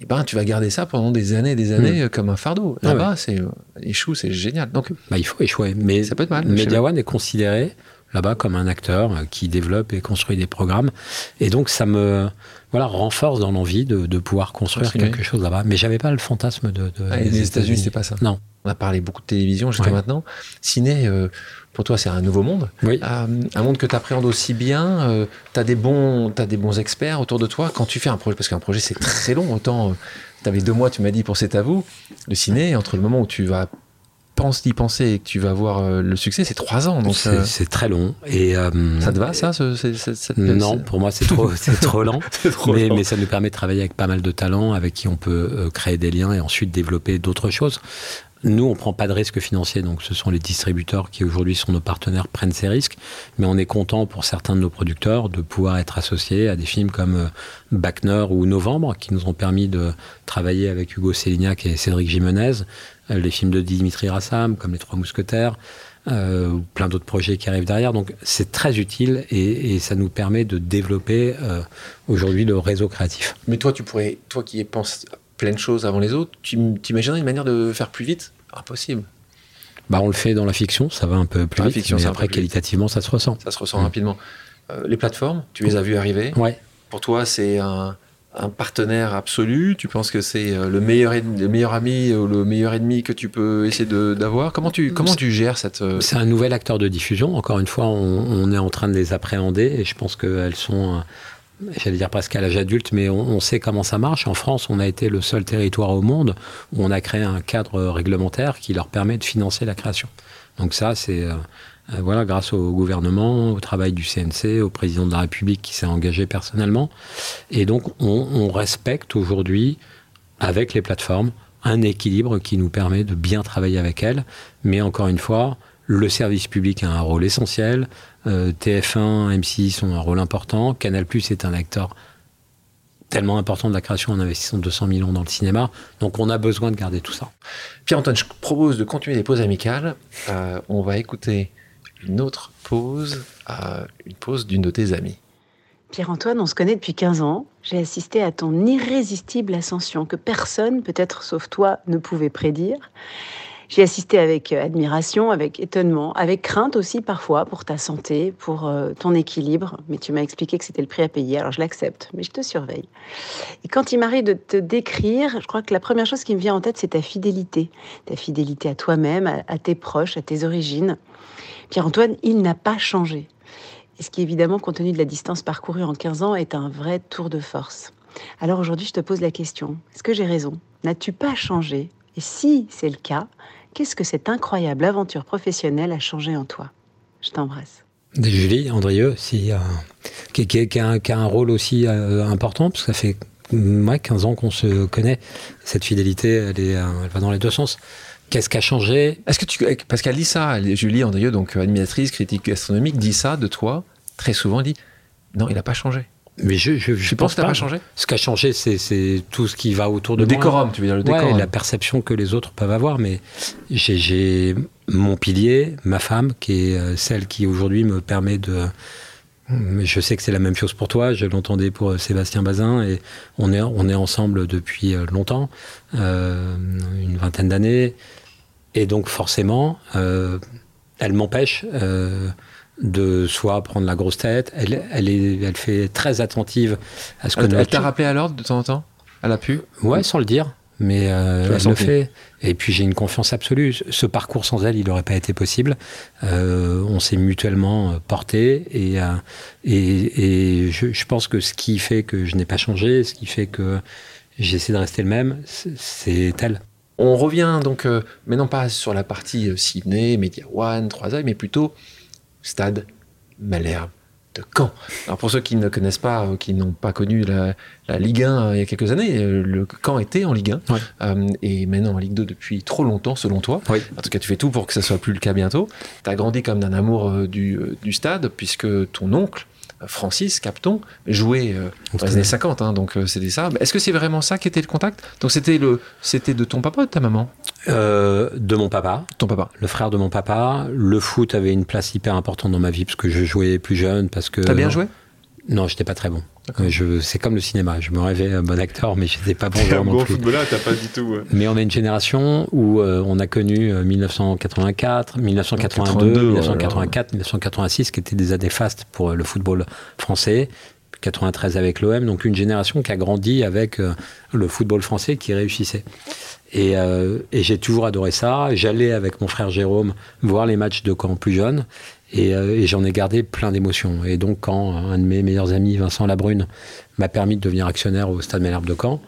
eh ben, tu vas garder ça pendant des années et des années euh, comme un fardeau. Ah Là-bas, c'est échoue, c'est génial. Donc, bah, il faut échouer. Mais Ça peut être mal, Media chez One est considéré là-bas comme un acteur qui développe et construit des programmes. Et donc ça me voilà, renforce dans l'envie de, pouvoir construire quelque chose là-bas. Mais j'avais pas le fantasme de. Ah, les États-Unis, c'est pas ça. Non. On a parlé beaucoup de télévision jusqu'à maintenant. Ciné, euh, pour toi, c'est un nouveau monde. Oui. Euh, un monde que tu appréhendes aussi bien. Euh, tu as, des bons, as des bons experts autour de toi. Quand tu fais un projet, parce qu'un projet, c'est très long. Autant, tu avais deux mois, tu m'as dit, pour C'est à vous. Le ciné, entre le moment où tu vas penses d'y penser et que tu vas voir euh, le succès, c'est trois ans. Donc c'est, euh, très long. Et euh, ça te va ça Non, pour moi c'est trop, c'est trop lent. mais, mais, ça nous permet de travailler avec pas mal de talents, avec qui on peut créer des liens et ensuite développer d'autres choses. Nous, on prend pas de risques financiers, donc ce sont les distributeurs qui aujourd'hui sont nos partenaires prennent ces risques. Mais on est content pour certains de nos producteurs de pouvoir être associés à des films comme Bac ou Novembre, qui nous ont permis de travailler avec Hugo Célignac et Cédric Jimenez euh, les films de Dimitri Rassam, comme Les Trois Mousquetaires, euh, plein d'autres projets qui arrivent derrière. Donc c'est très utile et, ça nous permet de développer euh, aujourd'hui le réseau créatif. Mais toi, tu pourrais, toi qui penses plein de choses avant les autres, tu t'imaginerais une manière de faire plus vite? Impossible. Bah, on le fait dans la fiction, ça va un peu plus vite, fiction, mais après, qualitativement, ça se ressent. Ça se ressent rapidement. les plateformes, tu les as vues arriver? Ouais. Pour toi, c'est un, un partenaire absolu Tu penses que c'est euh, le meilleur, le meilleur ami ou le meilleur ennemi que tu peux essayer d'avoir? Comment tu, comment tu gères cette... Euh, c'est un nouvel acteur de diffusion. Encore une fois, on, est en train de les appréhender et je pense qu'elles sont, euh, j'allais dire presque à l'âge adulte, mais on, sait comment ça marche. En France, on a été le seul territoire au monde où on a créé un cadre réglementaire qui leur permet de financer la création. Donc ça, c'est... Euh, voilà, grâce au gouvernement, au travail du CNC, au président de la République qui s'est engagé personnellement. Et donc, on, respecte aujourd'hui, avec les plateformes, un équilibre qui nous permet de bien travailler avec elles. Mais encore une fois, le service public a un rôle essentiel. Euh, TF1, M6 ont un rôle important. Canal Plus est un acteur tellement important de la création en investissant 200 millions dans le cinéma. Donc on a besoin de garder tout ça. Pierre-Antoine, je propose de continuer les pauses amicales. Euh, on va écouter une autre pause, une pause d'une de tes amies. Pierre-Antoine, on se connaît depuis 15 ans. J'ai assisté à ton irrésistible ascension que personne, peut-être sauf toi, ne pouvait prédire. J'ai assisté avec admiration, avec étonnement, avec crainte aussi parfois pour ta santé, pour euh, ton équilibre. Mais tu m'as expliqué que c'était le prix à payer, alors je l'accepte, mais je te surveille. Et quand il m'arrive de te décrire, je crois que la première chose qui me vient en tête, c'est ta fidélité. Ta fidélité à toi-même, à tes proches, à tes origines. Pierre-Antoine, il n'a pas changé. Et ce qui, évidemment, compte tenu de la distance parcourue en 15 ans, est un vrai tour de force. Alors aujourd'hui, je te pose la question, est-ce que j'ai raison? N'as-tu pas changé? Et si c'est le cas, qu'est-ce que cette incroyable aventure professionnelle a changé en toi? Je t'embrasse. Julie, Andrieux, si, euh, qui, a, un rôle aussi euh, important, parce que ça fait 15 ans qu'on se connaît. Cette fidélité, elle, est, euh, elle va dans les deux sens. Qu'est-ce qui a changé Est-ce que tu parce qu'elle dit ça, Julie Andrieux, donc animatrice critique gastronomique, dit ça de toi très souvent. Elle dit non, il n'a pas changé. Mais je, je, je pense que ça n'a pas changé? Ce qui a changé, c'est tout ce qui va autour de le décorum, tu veux dire le décorum. la perception que les autres peuvent avoir. Mais j'ai mon pilier, ma femme, qui est euh, celle qui aujourd'hui me permet de. Je sais que c'est la même chose pour toi. Je l'entendais pour euh, Sébastien Bazin et on est on est ensemble depuis euh, longtemps, une vingtaine d'années. Et donc forcément, euh, elle m'empêche euh, de soit prendre la grosse tête. Elle, elle, est, elle fait très attentive à ce que. Elle, elle t'a rappelé à l'ordre de temps en temps? Elle a pu? Ouais, sans le dire. Mais euh, elle le fait. Et puis j'ai une confiance absolue. Ce parcours sans elle, il n'aurait pas été possible. on s'est mutuellement porté et, et, et je, je, pense que ce qui fait que je n'ai pas changé, ce qui fait que j'essaie de rester le même, c'est elle. On revient donc, euh, mais non pas sur la partie euh, Sydney, Media One, 3 mais plutôt Stade Malherbe de Caen. Alors pour ceux qui ne connaissent pas, euh, qui n'ont pas connu la, Ligue 1 il y a quelques années, le Caen était en Ligue 1 et maintenant en Ligue 2 depuis trop longtemps selon toi. En tout cas, tu fais tout pour que ça soit plus le cas bientôt. Tu as grandi comme d'un amour du, du stade puisque ton oncle Francis Capton jouait euh, dans les années 50, hein, donc euh, c'était ça. Est-ce que c'est vraiment ça qui était le contact? Donc c'était le, c'était de ton papa ou de ta maman? Euh, De mon papa. Ton papa. Le frère de mon papa. Le foot avait une place hyper importante dans ma vie parce que je jouais plus jeune, parce que. T'as bien joué? Non, j'étais pas très bon. Je, c'est comme le cinéma. Je me rêvais un bon acteur, mais j'étais pas bon joueur Un bon footballeur, t'as pas du tout. euh, Mais on a une génération où euh, on a connu euh, 1984, 1982, 82, 1984, 1986, qui étaient des années fastes pour euh, le football français. 93 avec l'OM, donc une génération qui a grandi avec euh, le football français qui réussissait. Et, euh, et j'ai toujours adoré ça. J'allais avec mon frère Jérôme voir les matchs de camp plus jeunes et, euh, et j'en ai gardé plein d'émotions. Et donc quand un de mes meilleurs amis, Vincent Labrune, m'a permis de devenir actionnaire au Stade Malherbe de Caen,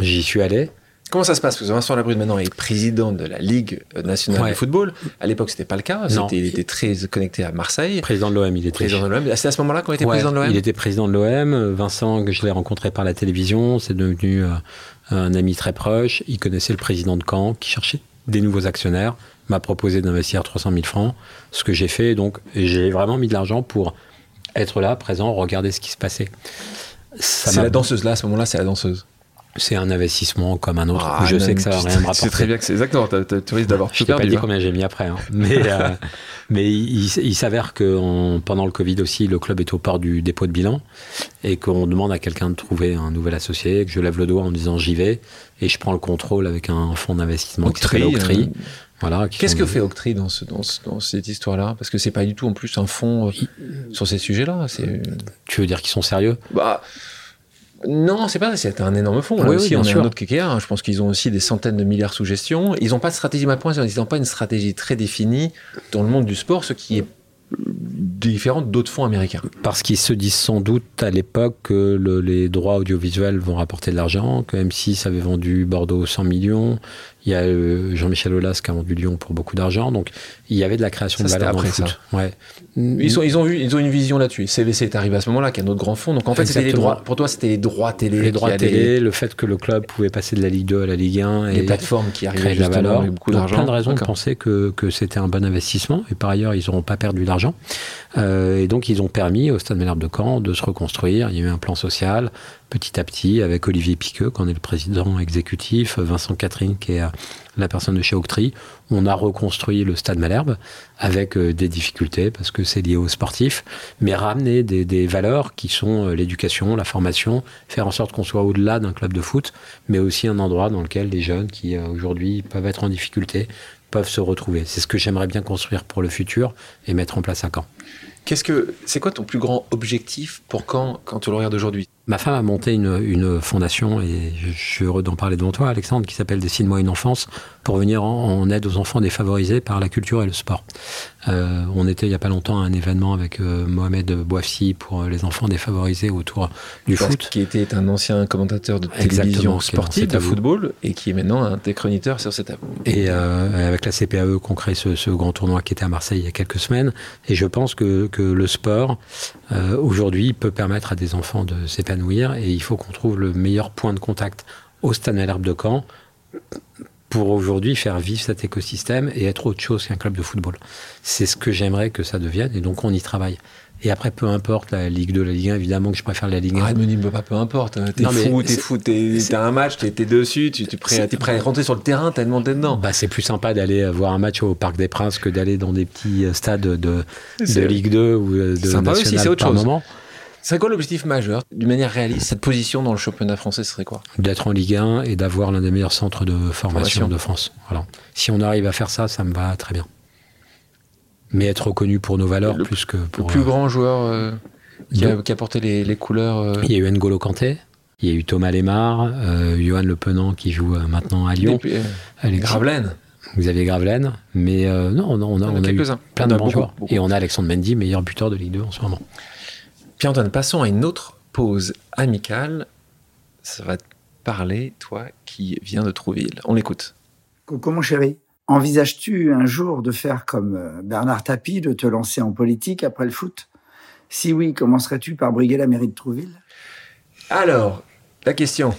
j'y suis allé. Comment ça se passe? Parce que Vincent Labrune maintenant est président de la Ligue nationale Ouais. de football. À l'époque, c'était pas le cas. C'était- il était très connecté à Marseille. Président de l'OM, il était. Président de l'OM. C'est à ce moment-là qu'on était Ouais, président de l'OM Il était président de l'OM. Vincent, que je l'ai rencontré par la télévision, c'est devenu euh, un ami très proche. Il connaissait le président de Caen qui cherchait des nouveaux actionnaires, m'a proposé d'investir 300 000 francs, ce que j'ai fait. Donc, j'ai vraiment mis de l'argent pour être là, présent, regarder ce qui se passait. C'est la danseuse là, à ce moment-là, c'est la danseuse. C'est un investissement comme un autre. Ah, je sais que ça va rien me C'est rapporter. très bien que c'est exactement. Tu risques d'avoir Je t'ai pas dit hein. combien j'ai mis après. hein. Mais, euh, mais il, il s'avère que en- pendant le Covid aussi, le club est au port du dépôt de bilan et qu'on demande à quelqu'un de trouver un nouvel associé, que je lève le doigt en disant j'y vais et je prends le contrôle avec un fonds d'investissement qui s'appelle Octree, Voilà, Qu'est-ce que fait Octree dans, ce, dans, ce- dans cette histoire-là? Parce que c'est pas du tout en plus un fonds euh, sur ces sujets-là. C'est Tu veux dire qu'ils sont sérieux? Bah non, c'est pas. C'est un énorme fonds. Là Oui, aussi, on est un autre qu'IKEA. hein. Je pense qu'ils ont aussi des centaines de milliards sous gestion. Ils n'ont pas de stratégie. Ma point, c'est qu'ils n'ont pas une stratégie très définie dans le monde du sport, ce qui est différent d'autres fonds américains. Parce qu'ils se disent sans doute à l'époque que le- les droits audiovisuels vont rapporter de l'argent, que M6 avait vendu Bordeaux 100 millions, il y a euh, Jean-Michel Aulas qui a vendu Lyon pour beaucoup d'argent, donc il y avait de la création Ça, de valeur dans le après. Ouais. Ils, sont, ils, ont ils ont une vision là-dessus. CVC est arrivé à ce moment-là, qui est un autre grand fonds. Donc en fait, c'était les droits. Pour toi, c'était les droits télé. les droits télé, le fait que le club pouvait passer de la Ligue 2 à la Ligue 1 les plateformes qui arrivaient de la valeur. avec beaucoup d'argent. plein de raisons de penser que, que c'était un bon investissement. Et par ailleurs, ils n'auront pas perdu d'argent. Euh, et donc, ils ont permis au Stade Malherbe de Caen de se reconstruire. Il y a eu un plan social petit à petit avec Olivier Piqueux, qui en est le président exécutif, Vincent Catherine, qui est euh, la personne de chez Octree. On a reconstruit le Stade Malherbe avec euh, des difficultés parce que c'est lié aux sportifs, mais ramener des, valeurs qui sont euh, l'éducation, la formation, faire en sorte qu'on soit au-delà d'un club de foot, mais aussi un endroit dans lequel les jeunes qui euh, aujourd'hui peuvent être en difficulté peuvent se retrouver. C'est ce que j'aimerais bien construire pour le futur et mettre en place à Caen. Qu'est-ce que c'est quoi ton plus grand objectif pour quand quand tu le regardes aujourd'hui? Ma femme a monté une, une fondation, et je, suis heureux d'en parler devant toi, Alexandre, qui s'appelle Dessine-moi une enfance, pour venir en, en aide aux enfants défavorisés par la culture et le sport. Euh, on était il n'y a pas longtemps à un événement avec euh, Mohamed Bouafsi pour euh, les enfants défavorisés autour du Parce foot. Qui était un ancien commentateur de Exactement, télévision sportive, de football, et qui est maintenant un des chroniqueurs sur cet avou. Et euh, avec la CPAE qu'on crée ce, ce grand tournoi qui était à Marseille il y a quelques semaines. Et je pense que, que le sport, euh, aujourd'hui, peut permettre à des enfants de s'épanouir. Et il faut qu'on trouve le meilleur point de contact au Stade Malherbe de Caen pour aujourd'hui faire vivre cet écosystème et être autre chose qu'un club de football. C'est ce que j'aimerais que ça devienne. Et donc, on y travaille. Et après, peu importe la Ligue 2, la Ligue 1, évidemment que je préfère la Ligue 1. Arrête de me dire, bah, peu importe. T'es Non, mais fou, t'es fou, t'es- t'as un match, t'es t'es dessus, tu, tu prêt, t'es à rentrer sur le terrain tellement t'es dedans. Bah, c'est plus sympa d'aller voir un match au Parc des Princes que d'aller dans des petits euh, stades de, Ligue 2 ou euh, de sympa aussi, national c'est autre chose. moment. C'est quoi l'objectif majeur, d'une manière réaliste Cette position dans le championnat français, serait quoi? D'être en Ligue 1 et d'avoir l'un des meilleurs centres de formation, Formation. de France. Voilà. Si on arrive à faire ça, ça me va très bien. Mais être reconnu pour nos valeurs Le- plus que Le pour. plus euh, grand joueur euh, qui, a, de- qui a porté les, les couleurs. euh, Il y a eu N'Golo Kanté, il y a eu Thomas Lemar, euh, Johan Le Penant qui joue euh, maintenant à Lyon, euh, Alexis- Gravelaine. Xavier Gravelaine. Mais euh, non, non, on a, on eu plein de bons joueurs. Et on a Alexandre Mendy, meilleur buteur de Ligue 2 en ce moment. Pierre-Antoine, passons à une autre pause amicale. Ça va te parler, toi qui viens de Trouville. On l'écoute. Coucou mon chéri. Envisages-tu un jour de faire comme euh, Bernard Tapie, de te lancer en politique après le foot? Si oui, commencerais-tu par briguer la mairie de Trouville? Alors, la question.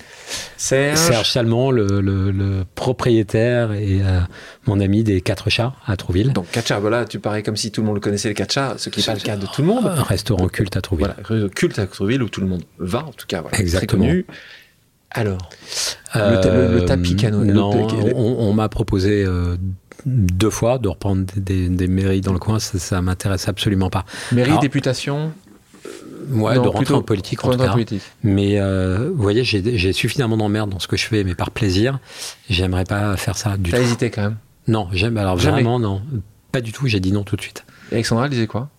Serge? Serge Salmon, le, le- le propriétaire et euh, mon ami des Quatre Chats à Trouville. Donc, Katcha, voilà, tu parais comme si tout le monde le connaissait, le Katcha, ce qui n'est pas le cas de tout le monde. Un restaurant culte à Trouville. Voilà, rue culte à Trouville où tout le monde va, en tout cas, voilà, Exactement. très connu. Alors, le, ta- le- le tapis Euh, Non, le- on, on m'a proposé euh, deux fois de reprendre des, des- des mairies dans le coin. Ça, ça m'intéresse absolument pas. mairie, Alors- députation, Ouais, Non, de rentrer en politique en tout cas. politique. Mais euh, vous voyez, j'ai suffisamment d'emmerdes dans ce que je fais, mais par plaisir, j'aimerais pas faire ça du T'as tout. hésité quand même. Non, j'aime. Alors Jamais. vraiment, non. Pas du tout, j'ai dit non tout de suite. Et Alexandra, elle disait quoi?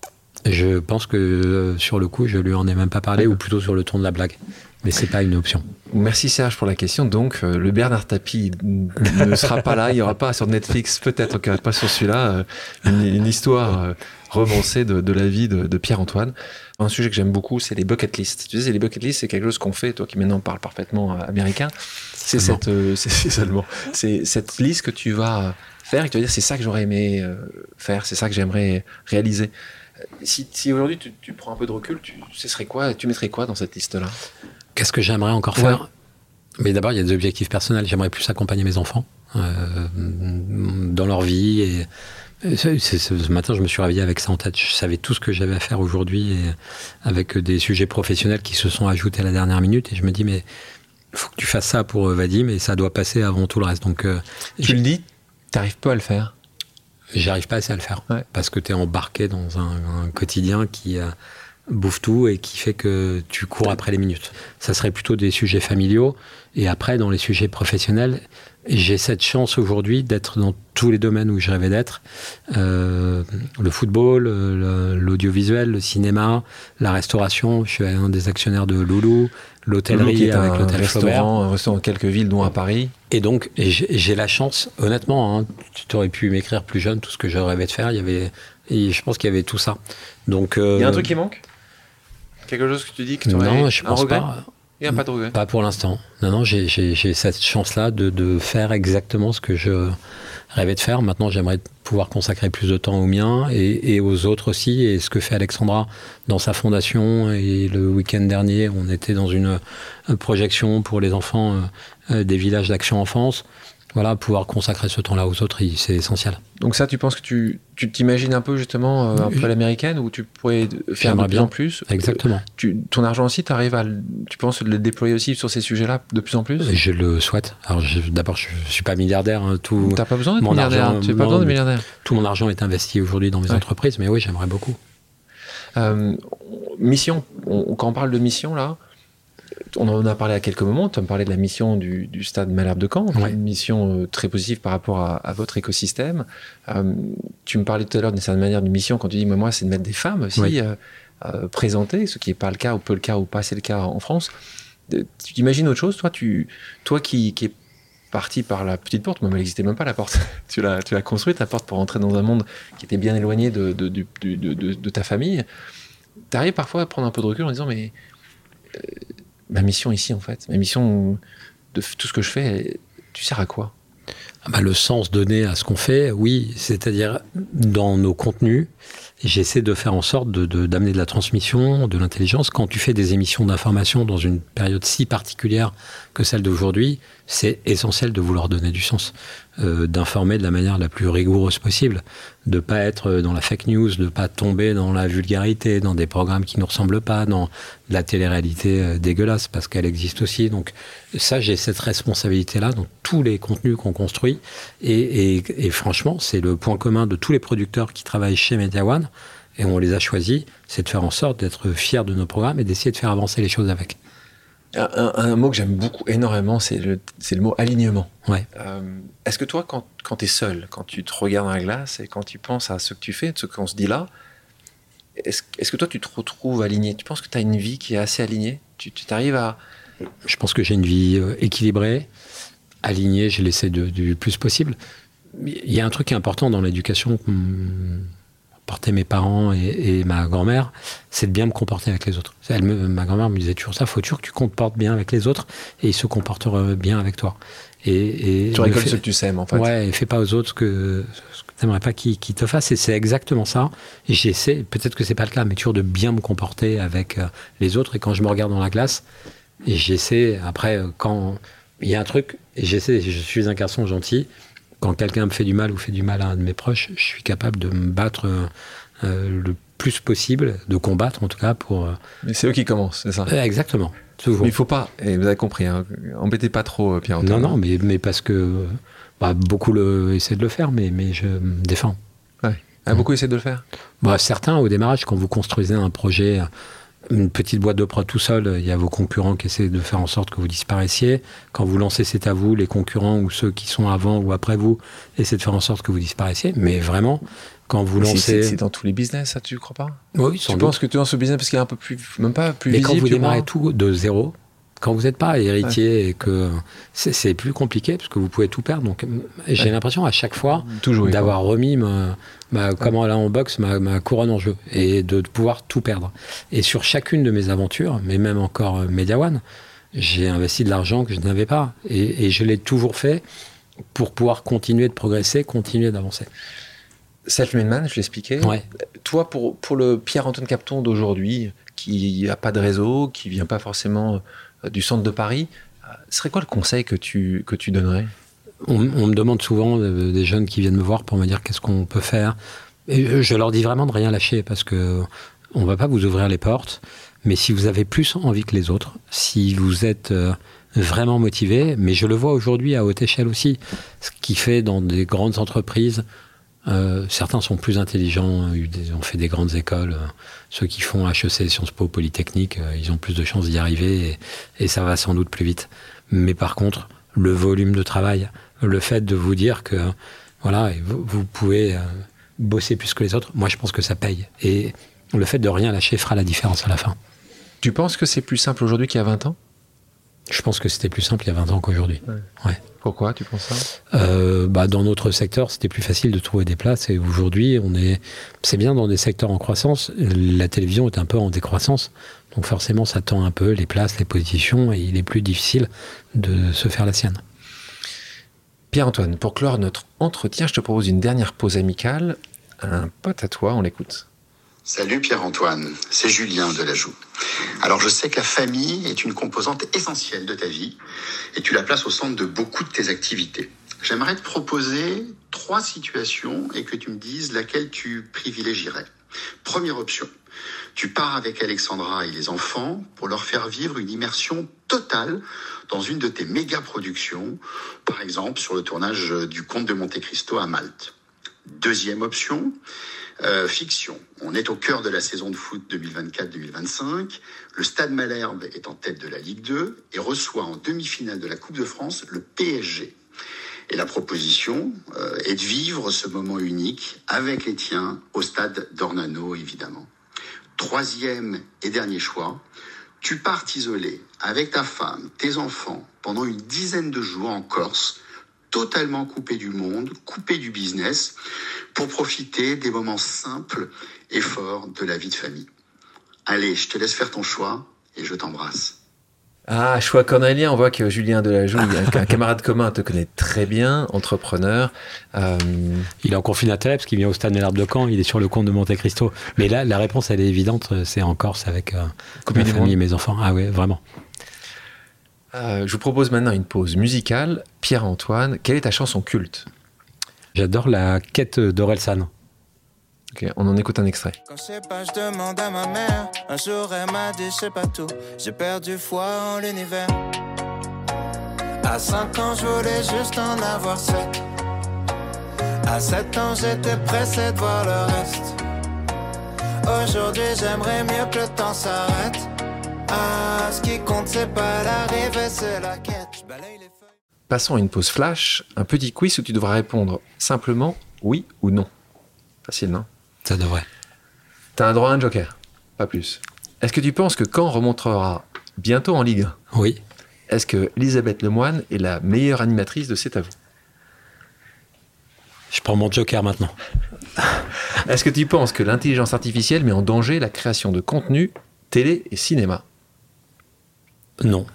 Je pense que euh, sur le coup, je lui en ai même pas parlé, ou plutôt sur le ton de la blague. Mais c'est pas une option. Merci Serge pour la question. Donc, euh, le Bernard Tapie ne sera pas là. Il n'y aura pas sur Netflix, peut-être pas sur celui-là, euh, une, une histoire euh, romancée de, de la vie de, de Pierre-Antoine. Un sujet que j'aime beaucoup, c'est les bucket lists. Tu sais, les bucket lists, c'est quelque chose qu'on fait, toi qui maintenant parles parfaitement euh, américain. C'est cette, c'est seulement, c'est cette liste que tu vas faire et que tu vas dire, c'est ça que j'aurais aimé faire, c'est ça que j'aimerais réaliser. Si, si aujourd'hui tu, tu prends un peu de recul, tu, ce serait quoi Tu mettrais quoi dans cette liste-là? Qu'est-ce que j'aimerais encore Ouais. faire Mais d'abord, il y a des objectifs personnels. J'aimerais plus accompagner mes enfants euh, dans leur vie. Et, ce matin, je me suis réveillé avec ça en tête. Je savais tout ce que j'avais à faire aujourd'hui, avec des sujets professionnels qui se sont ajoutés à la dernière minute. Et je me dis, mais faut que tu fasses ça pour euh, Vadim, et ça doit passer avant tout le reste. Donc, euh, Tu le dis, t'arrives pas à le faire. j'arrive pas assez à le faire Ouais. parce que tu es embarqué dans un, un quotidien qui euh, bouffe tout et qui fait que tu cours après les minutes. Ça serait plutôt des sujets familiaux et après dans les sujets professionnels, j'ai cette chance aujourd'hui d'être dans tous les domaines où je rêvais d'être. Euh, le football, euh, le- l'audiovisuel, le cinéma, la restauration. Je suis un des actionnaires de Loulou, l'hôtellerie avec un l'hôtel restaurant, un restaurant dans quelques villes, dont à Paris. Et donc, j'ai j'ai la chance, honnêtement, hein, tu aurais pu m'écrire plus jeune tout ce que je rêvais de faire. Il y avait, et je pense qu'il y avait tout ça. Donc, euh, Il y a un truc qui manque? Quelque chose que tu dis que tu non, je pense regret pas. Il n'y a pas de regret. Pas pour l'instant. Non, non, j'ai- cette chance-là de, de faire exactement ce que je rêvais de faire. Maintenant, j'aimerais pouvoir consacrer plus de temps aux miens et, et aux autres aussi. Et ce que fait Alexandra dans sa fondation. Et le week-end dernier, on était dans une euh, projection pour les enfants euh, euh, des villages d'action enfance. Voilà, pouvoir consacrer ce temps-là aux autres, c'est essentiel. Donc ça, tu penses que tu tu t'imagines un peu justement euh, un peu à l'américaine où tu pourrais faire de plus bien. en plus? Exactement. Tu- ton argent aussi, tu arrives à tu penses le déployer aussi sur ces sujets-là de plus en plus? Je le souhaite. Alors, d'abord, je ne suis pas milliardaire. hein, tout, T'as pas besoin d'être milliardaire. argent, tu n'as pas besoin de milliardaire. tout mon argent est investi aujourd'hui dans mes Ouais. entreprises, mais oui, j'aimerais beaucoup. Euh, mission. On- quand on parle de mission là, on en a parlé à quelques moments. Tu me parlais de la mission du, du stade Malherbe de Caen, Ouais. une mission euh, très positive par rapport à, à votre écosystème. Euh, tu me parlais tout à l'heure d'une certaine manière d'une mission quand tu dis, mais moi, c'est de mettre des femmes aussi Oui. euh, euh, présentées, ce qui n'est pas le cas ou peu le cas ou pas c'est le cas en France. Tu t'imagines autre chose, toi, tu, toi qui, qui est parti par la petite porte, même elle n'existait même pas la porte. tu l'as, tu l'as construite la porte pour entrer dans un monde qui était bien éloigné de, de, ta famille. Tu arrives parfois à prendre un peu de recul en disant mais ma mission ici en fait, ma mission de tout ce que je fais, tu sers à quoi? Ah bah, le sens donné à ce qu'on fait, oui, c'est-à-dire dans nos contenus, j'essaie de faire en sorte de- de- d'amener de, la transmission, de l'intelligence. Quand tu fais des émissions d'information dans une période si particulière celle d'aujourd'hui, c'est essentiel de vouloir donner du sens, euh, d'informer de la manière la plus rigoureuse possible, de pas être dans la fake news, de pas tomber dans la vulgarité, dans des programmes qui ne nous ressemblent pas, dans la télé-réalité euh, dégueulasse, parce qu'elle existe aussi. Donc ça, j'ai cette responsabilité-là dans tous les contenus qu'on construit. Et, et- et franchement, c'est le point commun de tous les producteurs qui travaillent chez Media One, et on les a choisis, c'est de faire en sorte d'être fiers de nos programmes et d'essayer de faire avancer les choses avec. Un, un- mot que j'aime beaucoup énormément, c'est le, mot alignement. Ouais. Euh, Est-ce que toi, quand, quand tu es seul, quand tu te regardes dans la glace et quand tu penses à ce que tu fais, ce qu'on se dit là, est-ce que toi, tu te retrouves aligné? Tu penses que tu as une vie qui est assez alignée? Tu t'arrives à... Je pense que j'ai une vie euh, équilibrée, alignée, je l'essaie du plus possible. Il y a un truc qui est important dans l'éducation mes parents et, et ma grand-mère, c'est de bien me comporter avec les autres. Elle me- ma grand-mère me disait toujours ça, faut toujours que tu comportes bien avec les autres et ils se comporteront bien avec toi. Et, et Tu récoltes ce que tu sèmes, en fait. Ouais, et fais pas aux autres ce que, ce que t'aimerais pas qu'ils te fassent. Et c'est exactement ça. Et j'essaie, peut-être que c'est pas le cas, mais toujours de bien me comporter avec euh, les autres. Et quand je me regarde dans la glace, j'essaie, après, euh, quand il y a un truc, j'essaie, je suis un garçon gentil, quand quelqu'un me fait du mal ou fait du mal à un de mes proches, je suis capable de me battre euh, euh, le plus possible, de combattre en tout cas pour. euh, Mais c'est eux qui commencent, c'est ça exactement. Toujours. Mais il faut pas, et vous avez compris, hein, embêtez pas trop Pierre Non, non, mais, mais parce que bah, beaucoup le, essaient de le faire, mais, mais je me défends. Ah, beaucoup essaient de le faire. Bah, certains, au démarrage, quand vous construisez un projet une petite boîte de prod tout seul, il y a vos concurrents qui essaient de faire en sorte que vous disparaissiez. Quand vous lancez C'est à vous, les concurrents ou ceux qui sont avant ou après vous essaient de faire en sorte que vous disparaissiez. Mais vraiment, quand vous lancez. C'est dans tous les business, ça, tu crois pas? Oui, sans Tu doute. penses que tu es dans ce business parce qu'il est un peu plus. Même pas plus Mais visible quand vous démarrez tout de zéro, quand vous n'êtes pas héritier et que c'est plus compliqué parce que vous pouvez tout perdre. Donc j'ai Ouais. l'impression à chaque fois d'avoir remis ma, ma comment là en boxe ma, ma couronne en jeu et de pouvoir tout perdre. Et sur chacune de mes aventures, mais même encore euh, Media One, j'ai investi de l'argent que je n'avais pas et, et je l'ai toujours fait pour pouvoir continuer de progresser, continuer d'avancer. Self-made man, je l'expliquais. Ouais. Toi, pour, pour le Pierre-Antoine Capton d'aujourd'hui, qui n'a pas de réseau, qui vient pas forcément euh, du centre de Paris, euh, serait quoi le conseil que tu, que tu donnerais? On, me demande souvent euh, des jeunes qui viennent me voir pour me dire qu'est-ce qu'on peut faire. Et euh, je leur dis vraiment de rien lâcher parce que on va pas vous ouvrir les portes. Mais si vous avez plus envie que les autres, si vous êtes euh, vraiment motivé, mais je le vois aujourd'hui à haute échelle aussi, ce qui fait dans des grandes entreprises, euh, certains sont plus intelligents, ont eu des- ont fait des grandes écoles. euh, ceux qui font HEC, Sciences Po, Polytechnique, euh, ils ont plus de chances d'y arriver et, et ça va sans doute plus vite. Mais par contre, le volume de travail, le fait de vous dire que voilà, vous, vous pouvez euh, bosser plus que les autres, moi je pense que ça paye. Et le fait de rien lâcher fera la différence à la fin. Tu penses que c'est plus simple aujourd'hui qu'il y a 20 ans? Je pense que c'était plus simple il y a 20 ans qu'aujourd'hui. Pourquoi tu penses ça? Euh, bah, dans notre secteur, c'était plus facile de trouver des places. Et aujourd'hui, on est, c'est bien dans des secteurs en croissance. La télévision est un peu en décroissance. Donc forcément, ça tend un peu les places, les positions, et il est plus difficile de se faire la sienne. Pierre-Antoine, pour clore notre entretien, je te propose une dernière pause amicale. Un pote à toi, on l'écoute. Salut Pierre-Antoine, c'est Julien de la Joue. Alors je sais que la famille est une composante essentielle de ta vie et tu la places au centre de beaucoup de tes activités. J'aimerais te proposer trois situations et que tu me dises laquelle tu privilégierais. Première option, tu pars avec Alexandra et les enfants pour leur faire vivre une immersion totale dans une de tes méga productions, par exemple sur le tournage du Comte de Monte Cristo à Malte. Deuxième option, euh, fiction. On est au cœur de la saison de foot 2024-2025. Le Stade Malherbe est en tête de la Ligue 2 et reçoit en demi-finale de la Coupe de France le PSG. Et la proposition euh, est de vivre ce moment unique avec les tiens au stade d'Ornano, évidemment. Troisième et dernier choix, tu pars t'isoler avec ta femme, tes enfants, pendant une dizaine de jours en Corse, totalement coupé du monde, coupé du business, pour profiter des moments simples et forts de la vie de famille. Allez, je te laisse faire ton choix et je t'embrasse. Ah, choix cornélien, on voit que Julien Delajoux, un, camarade commun, te connaît très bien, entrepreneur. Euh, Il est en conflit d'intérêt parce qu'il vient au Stade Malherbe de Caen, il est sur le compte de Monte Cristo. Mais là, la réponse, elle est évidente, c'est en Corse avec euh, ma famille et mes enfants. Ah ouais, vraiment. Euh, je vous propose maintenant une pause musicale. Pierre-Antoine, quelle est ta chanson culte? J'adore la quête d'Orelsan. Ok, On en écoute un extrait. Quand je sais pas, je demande à ma mère. Un jour, elle m'a dit, je sais pas tout. J'ai perdu foi en l'univers. À 5 ans, je voulais juste en avoir 7. À 7 ans, j'étais pressé de voir le reste. Aujourd'hui, j'aimerais mieux que le temps s'arrête. Ah, ce qui compte, c'est pas l'arrivée, c'est la quête. Je balaye les feuilles. Passons à une pause flash, un petit quiz où tu devras répondre simplement oui ou non. Facile, non? Ça devrait. T'as un droit à un joker, pas plus. Est-ce que tu penses que Caen remontera bientôt en Ligue 1 Oui. Est-ce que Elisabeth Lemoine est la meilleure animatrice de C'est à vous? Je prends mon joker maintenant. Est-ce que tu penses que l'intelligence artificielle met en danger la création de contenu télé et cinéma? Non.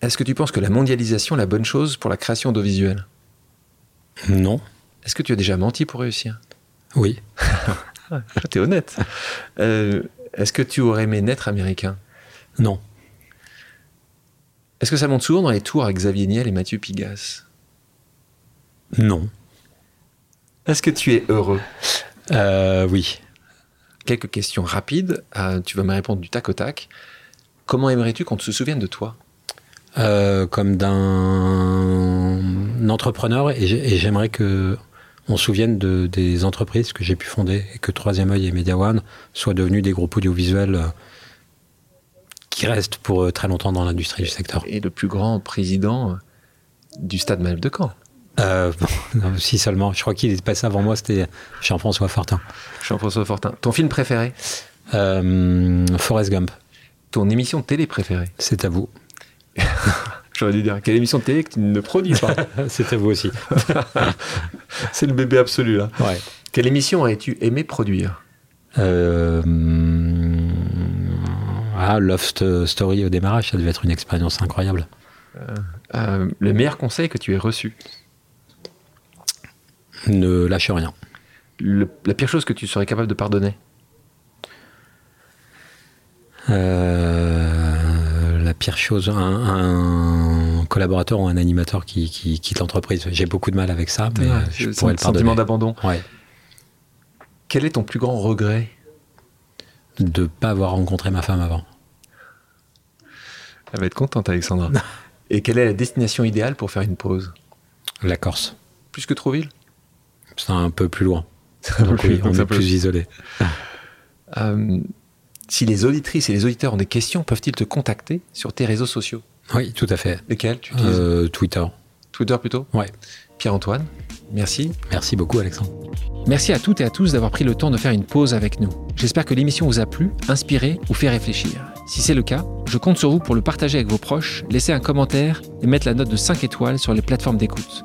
Est-ce que tu penses que la mondialisation est la bonne chose pour la création audiovisuelle Non. Est-ce que tu as déjà menti pour réussir? Oui. T'es honnête. Euh, Est-ce que tu aurais aimé naître américain? Non. Est-ce que ça monte souvent dans les tours avec Xavier Niel et Mathieu Pigas? Non. Est-ce que tu es heureux? Euh, oui. Quelques questions rapides. Euh, tu vas me répondre du tac au tac. Comment aimerais-tu qu'on te se souvienne de toi? Euh, comme d'un entrepreneur et j'ai- et j'aimerais que on se souvienne de, des entreprises que j'ai pu fonder et que Troisième Œil et Media One soient devenus des groupes audiovisuels euh, qui restent pour euh, très longtemps dans l'industrie du secteur. Et le plus grand président du Stade Malherbe de Caen. Euh, non, si seulement. Je crois qu'il est passé avant moi, c'était Jean-François Fortin. Jean-François Fortin. Ton film préféré? Euh, Forrest Gump, Ton émission de télé préférée c'est à vous. J'aurais dû dire, quelle émission de télé que tu ne produis pas c'est à vous aussi. C'est le bébé absolu là. Ouais. Quelle émission aurais-tu aimé produire? Euh, ah, Love Sto- Story au démarrage, ça devait être une expérience incroyable. Euh, Le meilleur conseil que tu aies reçu? Ne lâche rien. Le- La pire chose que tu serais capable de pardonner? Euh, la pire chose, un, un collaborateur ou un animateur qui, qui quitte l'entreprise. J'ai beaucoup de mal avec ça, mais euh, je pourrais le pardonner. sentiment d'abandon. Ouais. Quel est ton plus grand regret? De ne pas avoir rencontré ma femme avant. Elle va être contente, Alexandra. Et quelle est la destination idéale pour faire une pause? La Corse. Plus que Trouville? C'est un peu plus loin. Donc oui, on est plus isolé. Euh, Si les auditrices et les auditeurs ont des questions, peuvent-ils te contacter sur tes réseaux sociaux? Oui, tout à fait. Lesquels tu utilises? Euh, Twitter. Twitter plutôt? Ouais. Pierre-Antoine, merci. Merci beaucoup, Alexandre. Merci à toutes et à tous d'avoir pris le temps de faire une pause avec nous. J'espère que l'émission vous a plu, inspiré ou fait réfléchir. Si c'est le cas, je compte sur vous pour le partager avec vos proches, laisser un commentaire et mettre la note de 5 étoiles sur les plateformes d'écoute.